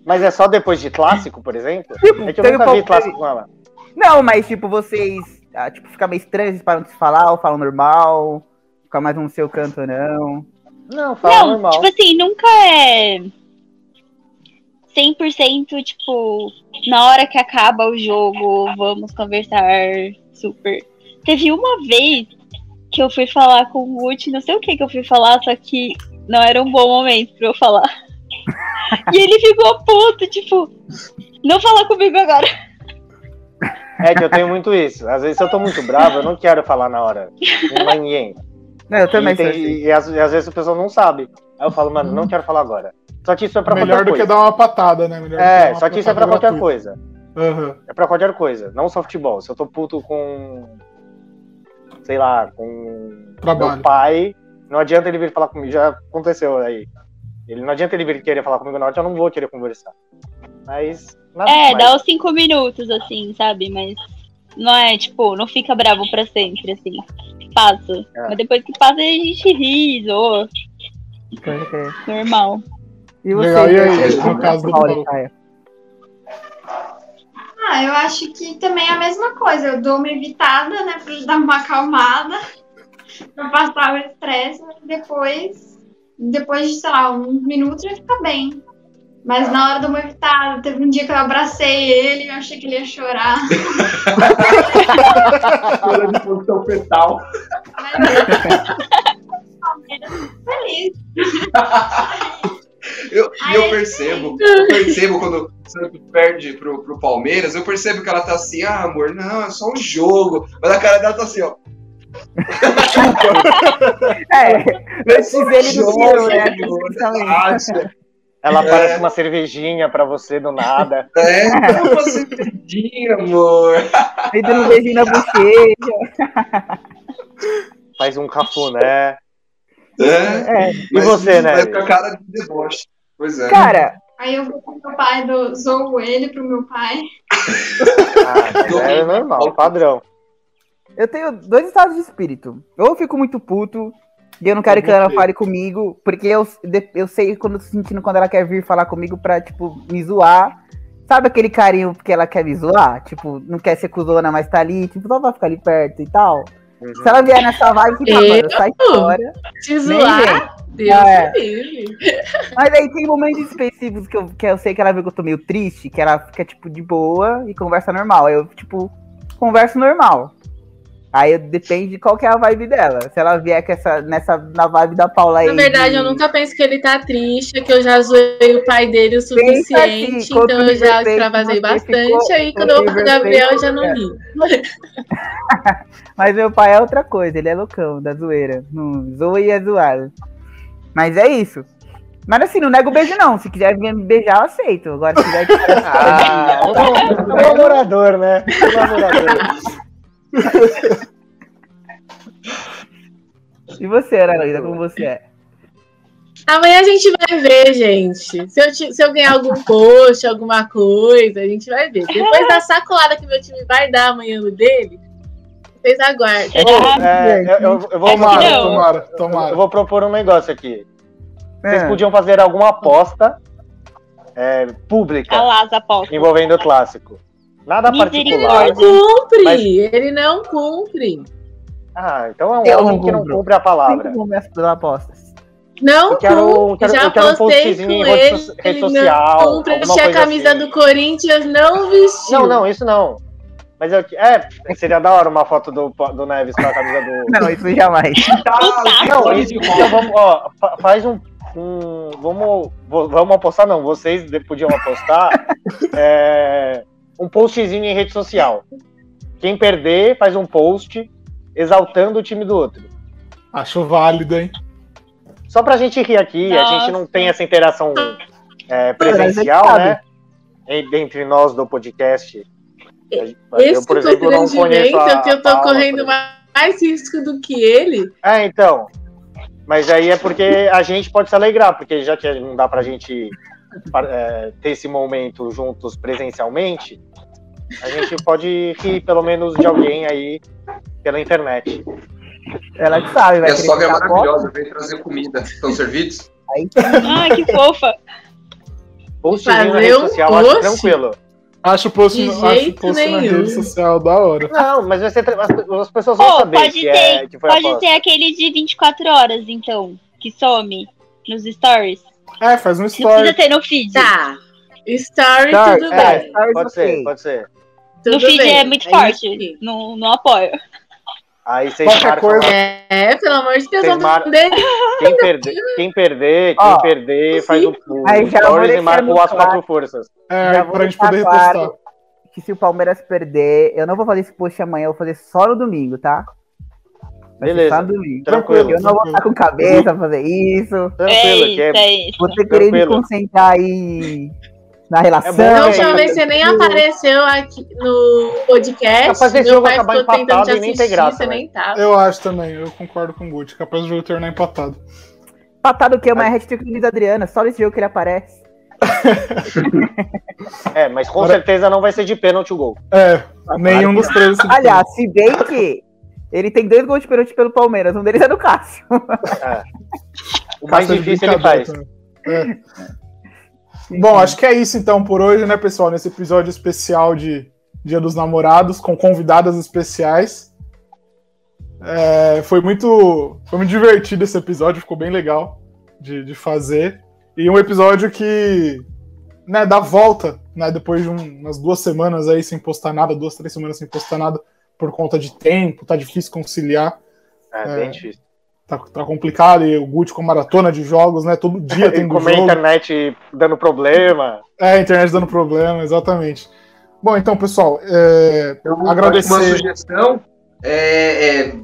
(laughs) Mas é só depois de clássico, por exemplo? Tipo, é que eu nunca vi clássico com ela. Não, mas tipo, vocês ah, tipo, fica meio estranho, eles param de se falar, ou falam normal, fica mais no seu canto não. Não, fala não, normal. Tipo assim, nunca é 100% tipo, na hora que acaba o jogo, vamos conversar super. Teve uma vez que eu fui falar com o Wood, não sei o que que eu fui falar, só que não era um bom momento pra eu falar. (laughs) e ele ficou puto, tipo, não fala comigo agora. É que eu tenho muito isso. Às vezes eu tô muito bravo, eu não quero falar na hora. Não ninguém. Não, eu também e, tem, assim. e, às, e, às, vezes a pessoa não sabe. Aí eu falo, mano, não quero falar agora. Só que isso é pra Melhor qualquer coisa. Melhor do que dar uma patada, né? Melhor é, só que isso é pra qualquer gratuita. coisa. Uhum. É pra qualquer coisa, não só futebol. Se eu tô puto com. Sei lá, com. Trabalho. Meu pai, não adianta ele vir falar comigo. Já aconteceu aí. Ele não adianta ele vir querer falar comigo na hora, eu não vou querer conversar. Mas. É, mais. dá os cinco minutos, assim, sabe? Mas não é, tipo, não fica bravo pra sempre, assim. Passa. É. Mas depois que passa, a gente ri, zoa. Normal. E você, Legal, e aí, no caso do Paulo? Ah, eu acho que também é a mesma coisa. Eu dou uma evitada, né, pra dar uma acalmada, (laughs) pra passar o estresse, depois, depois de, sei lá, uns minutos já fica bem. Mas na hora uma evitada, teve um dia que eu abracei ele e eu achei que ele ia chorar. Chorando de posição fetal. Feliz. Eu, e eu percebo, eu percebo quando o Santos perde pro, pro Palmeiras, eu percebo que ela tá assim, ah, amor, não, é só um jogo. Mas a cara dela tá assim, ó. é, (laughs) antes ele do tiro, né? Ela é. parece uma cervejinha pra você do nada. É, uma cervejinha, amor. Feito um beijinho na bochecha. Faz um cafuné. É. é. E você, né? Vai com a cara de deboche. Pois é. Cara. Aí eu vou com meu pai, do, zoo ele pro meu pai. Ah, é normal, padrão. Eu tenho dois estados de espírito. Ou eu fico muito puto, e eu não quero que ela fale comigo, porque eu, eu sei quando eu tô sentindo quando ela quer vir falar comigo pra, tipo, me zoar. Sabe aquele carinho que ela quer me zoar? Tipo, não quer ser cuzona, mas tá ali, tipo, só vai ficar ali perto e tal. Uhum. Se ela vier nessa vibe, que tá, mano, sai fora. Te zoar? Deus é. Mas aí tem momentos específicos que eu, que eu sei que ela vê que eu tô meio triste, que ela fica, tipo, de boa e conversa normal. Aí eu, tipo, converso normal. Aí depende de qual que é a vibe dela. Se ela vier com essa, nessa, na vibe da Paula aí. Na verdade, de... eu nunca penso que ele tá triste, que eu já zoei o pai dele o suficiente, assim, então eu já extravasei bastante. Ficou, aí quando eu vou pro Gabriel, eu já não li. (laughs) Mas meu pai é outra coisa, ele é loucão da zoeira. Não zoa e é zoado. Mas é isso. Mas assim, não nego beijo, não. Se quiser vir me beijar, eu aceito. Agora, se quiser. (laughs) ah, é um namorador, né? Um namorador. E você, Ana como você é? Amanhã a gente vai ver, gente. Se eu, se eu ganhar algum post, alguma coisa, a gente vai ver. Depois da sacolada que meu time vai dar amanhã no dele, vocês aguardem. É, é, eu, eu, vou, tomara, tomara, tomara. Eu vou propor um negócio aqui. Vocês é. podiam fazer alguma aposta é, pública envolvendo o clássico. Nada particular. Ele não cumpre! Mas... Ele não cumpre. Ah, então é um eu homem que não cumpre a palavra. Não apostas. Não, eu quero, quero, já eu quero postei um com em rede, rede social. Não cumpre, a camisa assim. do Corinthians, não vestiu. Não, não, isso não. Mas eu, é, seria da hora uma foto do, do Neves com a camisa do. Não, isso jamais. (laughs) não, isso, então vamos, ó, faz um, um. Vamos, vamos apostar, não. Vocês podiam apostar. (laughs) é, um postzinho em rede social. Quem perder faz um post exaltando o time do outro. Acho válido, hein? Só pra gente rir aqui, Nossa. a gente não tem essa interação é, presencial, né? Entre nós do podcast. Esse eu, por exemplo, não conheço a, que eu tô correndo mais risco do que ele. É, então. Mas aí é porque a gente pode se alegrar, porque já que não dá pra gente é, ter esse momento juntos presencialmente, a gente pode rir pelo menos de alguém aí pela internet. Ela que sabe, vai. E a sogra é maravilhosa, vem trazer comida. Estão servidos? Ai, ah, que fofa. Postzinho na rede social, um acho tranquilo. Acho o post, acho post na rede social da hora. Não, mas vai ser, as, as pessoas vão oh, saber pode que, ter, é, que foi Pode ter aquele de 24 horas, então, que some nos stories. É, faz um story. Não precisa ter no feed. Tá. Story, story tudo é, bem. Pode ser, pode ser. Tudo no feed bem. é muito é forte. Não, não apoio. Aí vocês marcam. Coisa... É, pelo amor de Deus, não mar... quem, perder, quem perder, quem oh, perder, faz o, o Aí já stories e marca as quatro forças. É, já pra gente poder claro Que se o Palmeiras perder, eu não vou fazer esse post amanhã, eu vou fazer só no domingo, tá? Beleza. Tranquilo. Eu não vou estar com cabeça pra fazer isso. Tranquilo, é isso, é... é isso. Ter querer me concentrar aí na relação. É a última vez você nem apareceu aqui no podcast. Capaz desse jogo acabar empatado e nem ter graça. Né? Nem tava. Eu acho também, eu concordo com o Gucci. Capaz do jogo terminar empatado. Empatado o quê? Mas é hashtag Luiz Adriana, só nesse jogo que ele aparece. (laughs) é, mas com certeza não vai ser de pênalti o gol. É, nenhum dos três. Aliás, se bem que ele tem dois gols de pênalti pelo Palmeiras, um deles é do Cássio. É. O mais difícil ele faz. É. Bom, acho que é isso então por hoje, né, pessoal? Nesse episódio especial de Dia dos Namorados, com convidadas especiais. É, foi muito. Foi muito divertido esse episódio, ficou bem legal de, de fazer. E um episódio que né, dá volta, né? Depois de um, umas duas semanas aí sem postar nada, duas, três semanas sem postar nada, por conta de tempo, tá difícil conciliar. É, é bem difícil. Tá, tá, complicado, e o Gucci com maratona de jogos, né? Todo dia (laughs) tem Como jogo. a internet dando problema. É, a internet dando problema, exatamente. Bom, então, pessoal, é, eu agradecer. Uma sugestão é, é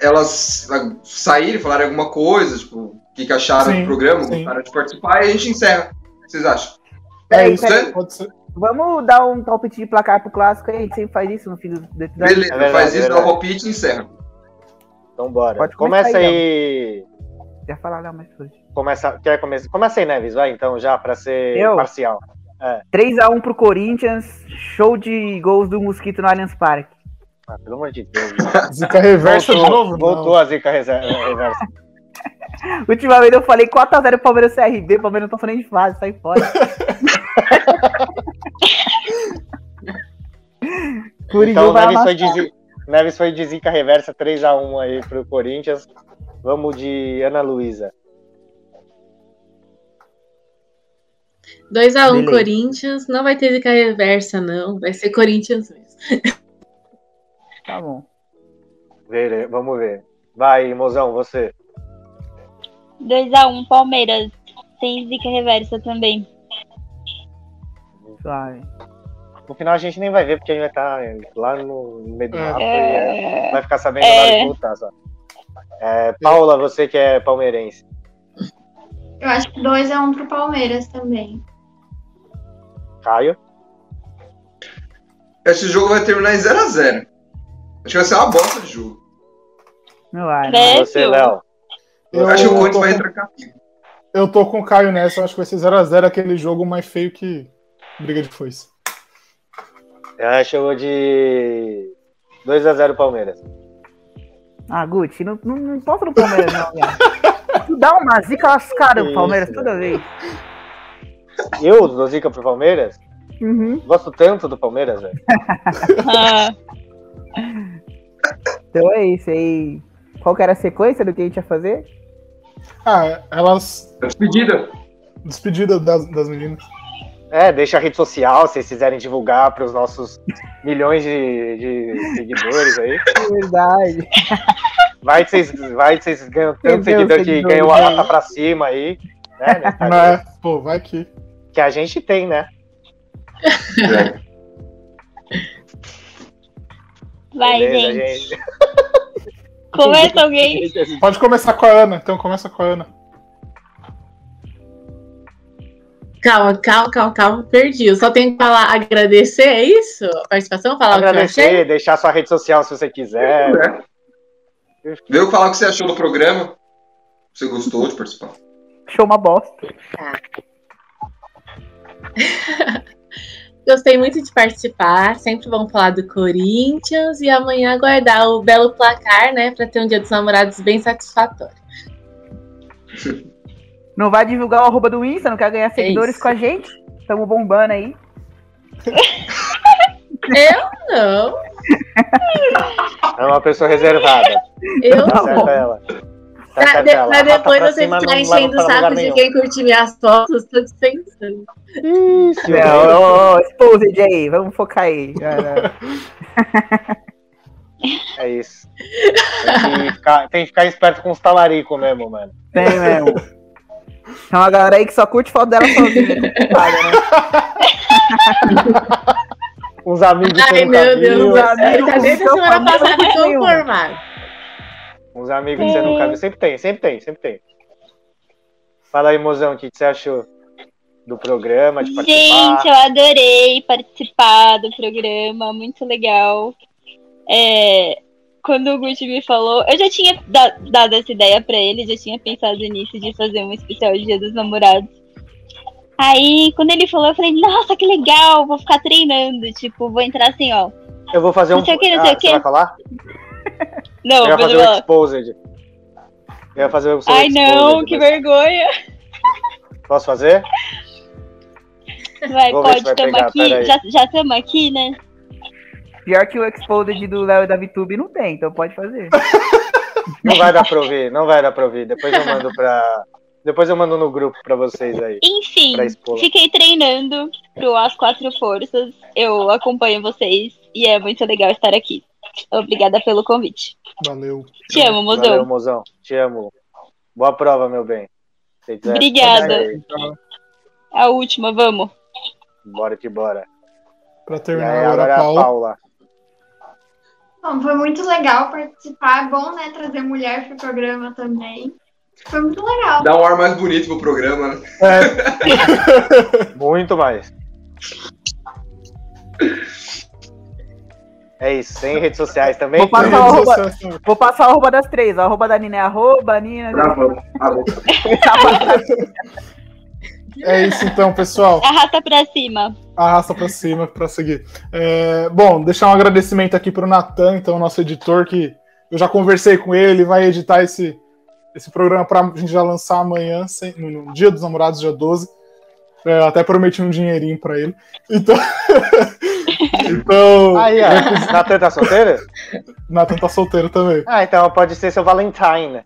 elas saírem, falarem alguma coisa, tipo, o que, que acharam sim, do programa, gostaram de participar, e a gente encerra. O que vocês acham? É, isso, aí, pode ser. Vamos dar um palpite de placar pro clássico aí, a gente sempre faz isso no fim do episódio. Beleza, é faz isso, dá o palpite e encerra. Então bora. Pode Começa aí. Já falar não, mas hoje. Começa, quer começar? Começa aí, Neves, vai então, já, pra ser Eu? parcial. É. 3x1 pro Corinthians, show de gols do Mosquito no Allianz Parque. Ah, pelo amor de Deus. (laughs) zica reversa voltou, de novo? Voltou não. a zica reversa. (laughs) Ultimamente eu falei 4x0 Palmeiras CRB, Palmeiras não tá falando de fase, sai fora. (laughs) então, Neves foi, de, Neves foi de zica reversa 3x1 aí pro Corinthians. Vamos de Ana Luísa. 2x1 um, Corinthians, não vai ter zica reversa, não. Vai ser Corinthians mesmo. Tá bom. Vamos ver. Vai, mozão, você. 2x1 um, Palmeiras. Tem zica reversa também. Vai. No final a gente nem vai ver, porque a gente vai estar tá lá no meio do é. mapa é... e vai ficar sabendo é... de voltar só. É, Paula, você que é palmeirense. Eu acho que 2 é um pro Palmeiras também. Caio? Esse jogo vai terminar em 0x0. Acho que vai ser uma bosta de jogo. Não vai. Você, Léo. Eu, eu acho que o Corinthians vai entrar Eu tô com o Caio nessa, eu acho que vai ser 0x0 aquele jogo mais feio que briga de foice. Eu acho que eu vou de 2x0 Palmeiras. Ah, Guti, não, não, não importa no Palmeiras, não, Tu dá uma zica lascada pro Palmeiras toda vez. Eu dou zica pro Palmeiras? Uhum. Gosto tanto do Palmeiras, velho. (laughs) então é isso aí. Qual que era a sequência do que a gente ia fazer? Ah, elas. Despedida. Despedida das, das meninas. É, deixa a rede social, se vocês quiserem divulgar para os nossos milhões de, de, seguidores aí. Verdade. Vai que vocês, vai que vocês ganham tanto seguidor que ganhou a nota pra cima aí. Né, Não é, pô, vai que. Que a gente tem, né? Vai, Beleza, gente. gente. Começa alguém. Pode começar com a Ana, então começa com a Ana. Calma, calma, calma, calma, perdi. Eu só tenho que falar, agradecer, é isso? A participação? Falar agradecer, deixar sua rede social se você quiser. É. Veio falar o que você achou do programa. Você gostou de participar? Show uma bosta. Tá. (laughs) Gostei muito de participar. Sempre vamos falar do Corinthians e amanhã aguardar o belo placar, né, para ter um Dia dos Namorados bem satisfatório. (laughs) Não vai divulgar o arroba do Insta, não quer ganhar é seguidores é com a gente? Estamos bombando aí. (laughs) Eu não. É uma pessoa reservada. Eu não. Ela. Pra, de, pra depois você ficar enchendo o saco de quem curte minhas fotos, tô dispensando. Isso, não, oh, exposed aí, vamos focar aí. É isso. Tem que, ficar, tem que ficar esperto com os talaricos mesmo, mano. Tem mesmo. Tem uma galera aí que só curte foto dela sozinha. né? (laughs) Uns amigos Ai, meu Deus, uns amigos. Tá desde a semana passada conformado. Uns amigos que você nunca viu. Sempre tem, sempre tem, sempre tem. Fala aí, mozão, o que, você achou do programa, de participar? Gente, eu adorei participar do programa, muito legal. É, quando o Gucci me falou, eu já tinha dado essa ideia para ele, já tinha pensado nisso de fazer um especial de Dia dos Namorados. Aí, quando ele falou, eu falei, nossa, que legal, vou ficar treinando, tipo, vou entrar assim, ó. Eu vou fazer um. Não sei o que, não sei ah, o que. Você vai falar? Não, eu vou fazer um exposed. Eu ia fazer o Ai, não, que mas... vergonha. Posso fazer? Vai, Vou pode, estamos aqui. Já estamos aqui, né? Pior que o Exposed do Léo e da VTube não tem, então pode fazer. (laughs) Não vai dar pra ouvir, não vai dar pra ouvir. Depois eu mando pra. Depois eu mando no grupo pra vocês aí. Enfim, fiquei treinando pro As Quatro Forças. Eu acompanho vocês e é muito legal estar aqui. Obrigada pelo convite. Valeu. Te amo, mozão. Valeu, mozão. Te amo. Boa prova, meu bem. Obrigada. A última, vamos. Bora que bora. Pra terminar aí, agora, a Paula. Paula. Bom, foi muito legal participar. É bom, né, trazer mulher pro programa também. Foi muito legal. Dá um ar mais bonito pro programa, né? É. (laughs) muito mais. É isso, sem redes sociais também. Vou passar, o arroba, vou passar o arroba das três. A arroba da Nina é arroba, Nina. (laughs) É isso então, pessoal. Arrasta pra cima. Arrasta pra cima pra seguir. É, bom, deixar um agradecimento aqui pro Natan, então, nosso editor, que eu já conversei com ele, ele vai editar esse, esse programa pra gente já lançar amanhã, no dia dos namorados, dia 12. É, até prometi um dinheirinho pra ele. Então. (laughs) então. Aí, ó. Natan tá solteiro? Natan tá solteiro também. Ah, então pode ser seu Valentine?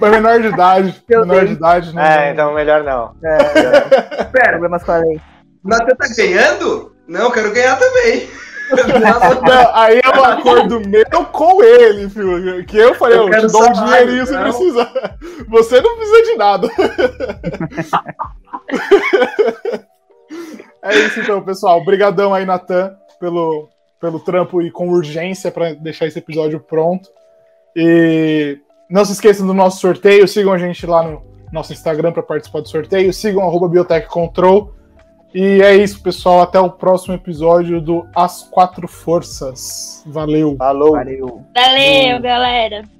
Mas menor de idade. (laughs) menor de idade, né? É, então melhor não. É, (laughs) Pera. Problemas com a lei. Natan tá ganhando? Não, quero ganhar também. (laughs) Não, aí é um acordo meu com ele, filho. Que eu falei, eu, eu te dou um dinheirinho se precisar. Você não precisa de nada. é isso então, pessoal. Obrigadão aí, Natan, pelo, pelo trampo e com urgência para deixar esse episódio pronto. E não se esqueçam do nosso sorteio, sigam a gente lá no nosso Instagram para participar do sorteio, sigam arroba Biotech Control. E é isso, pessoal. Até o próximo episódio do As Quatro Forças. Valeu. Falou. Valeu, Valeu galera.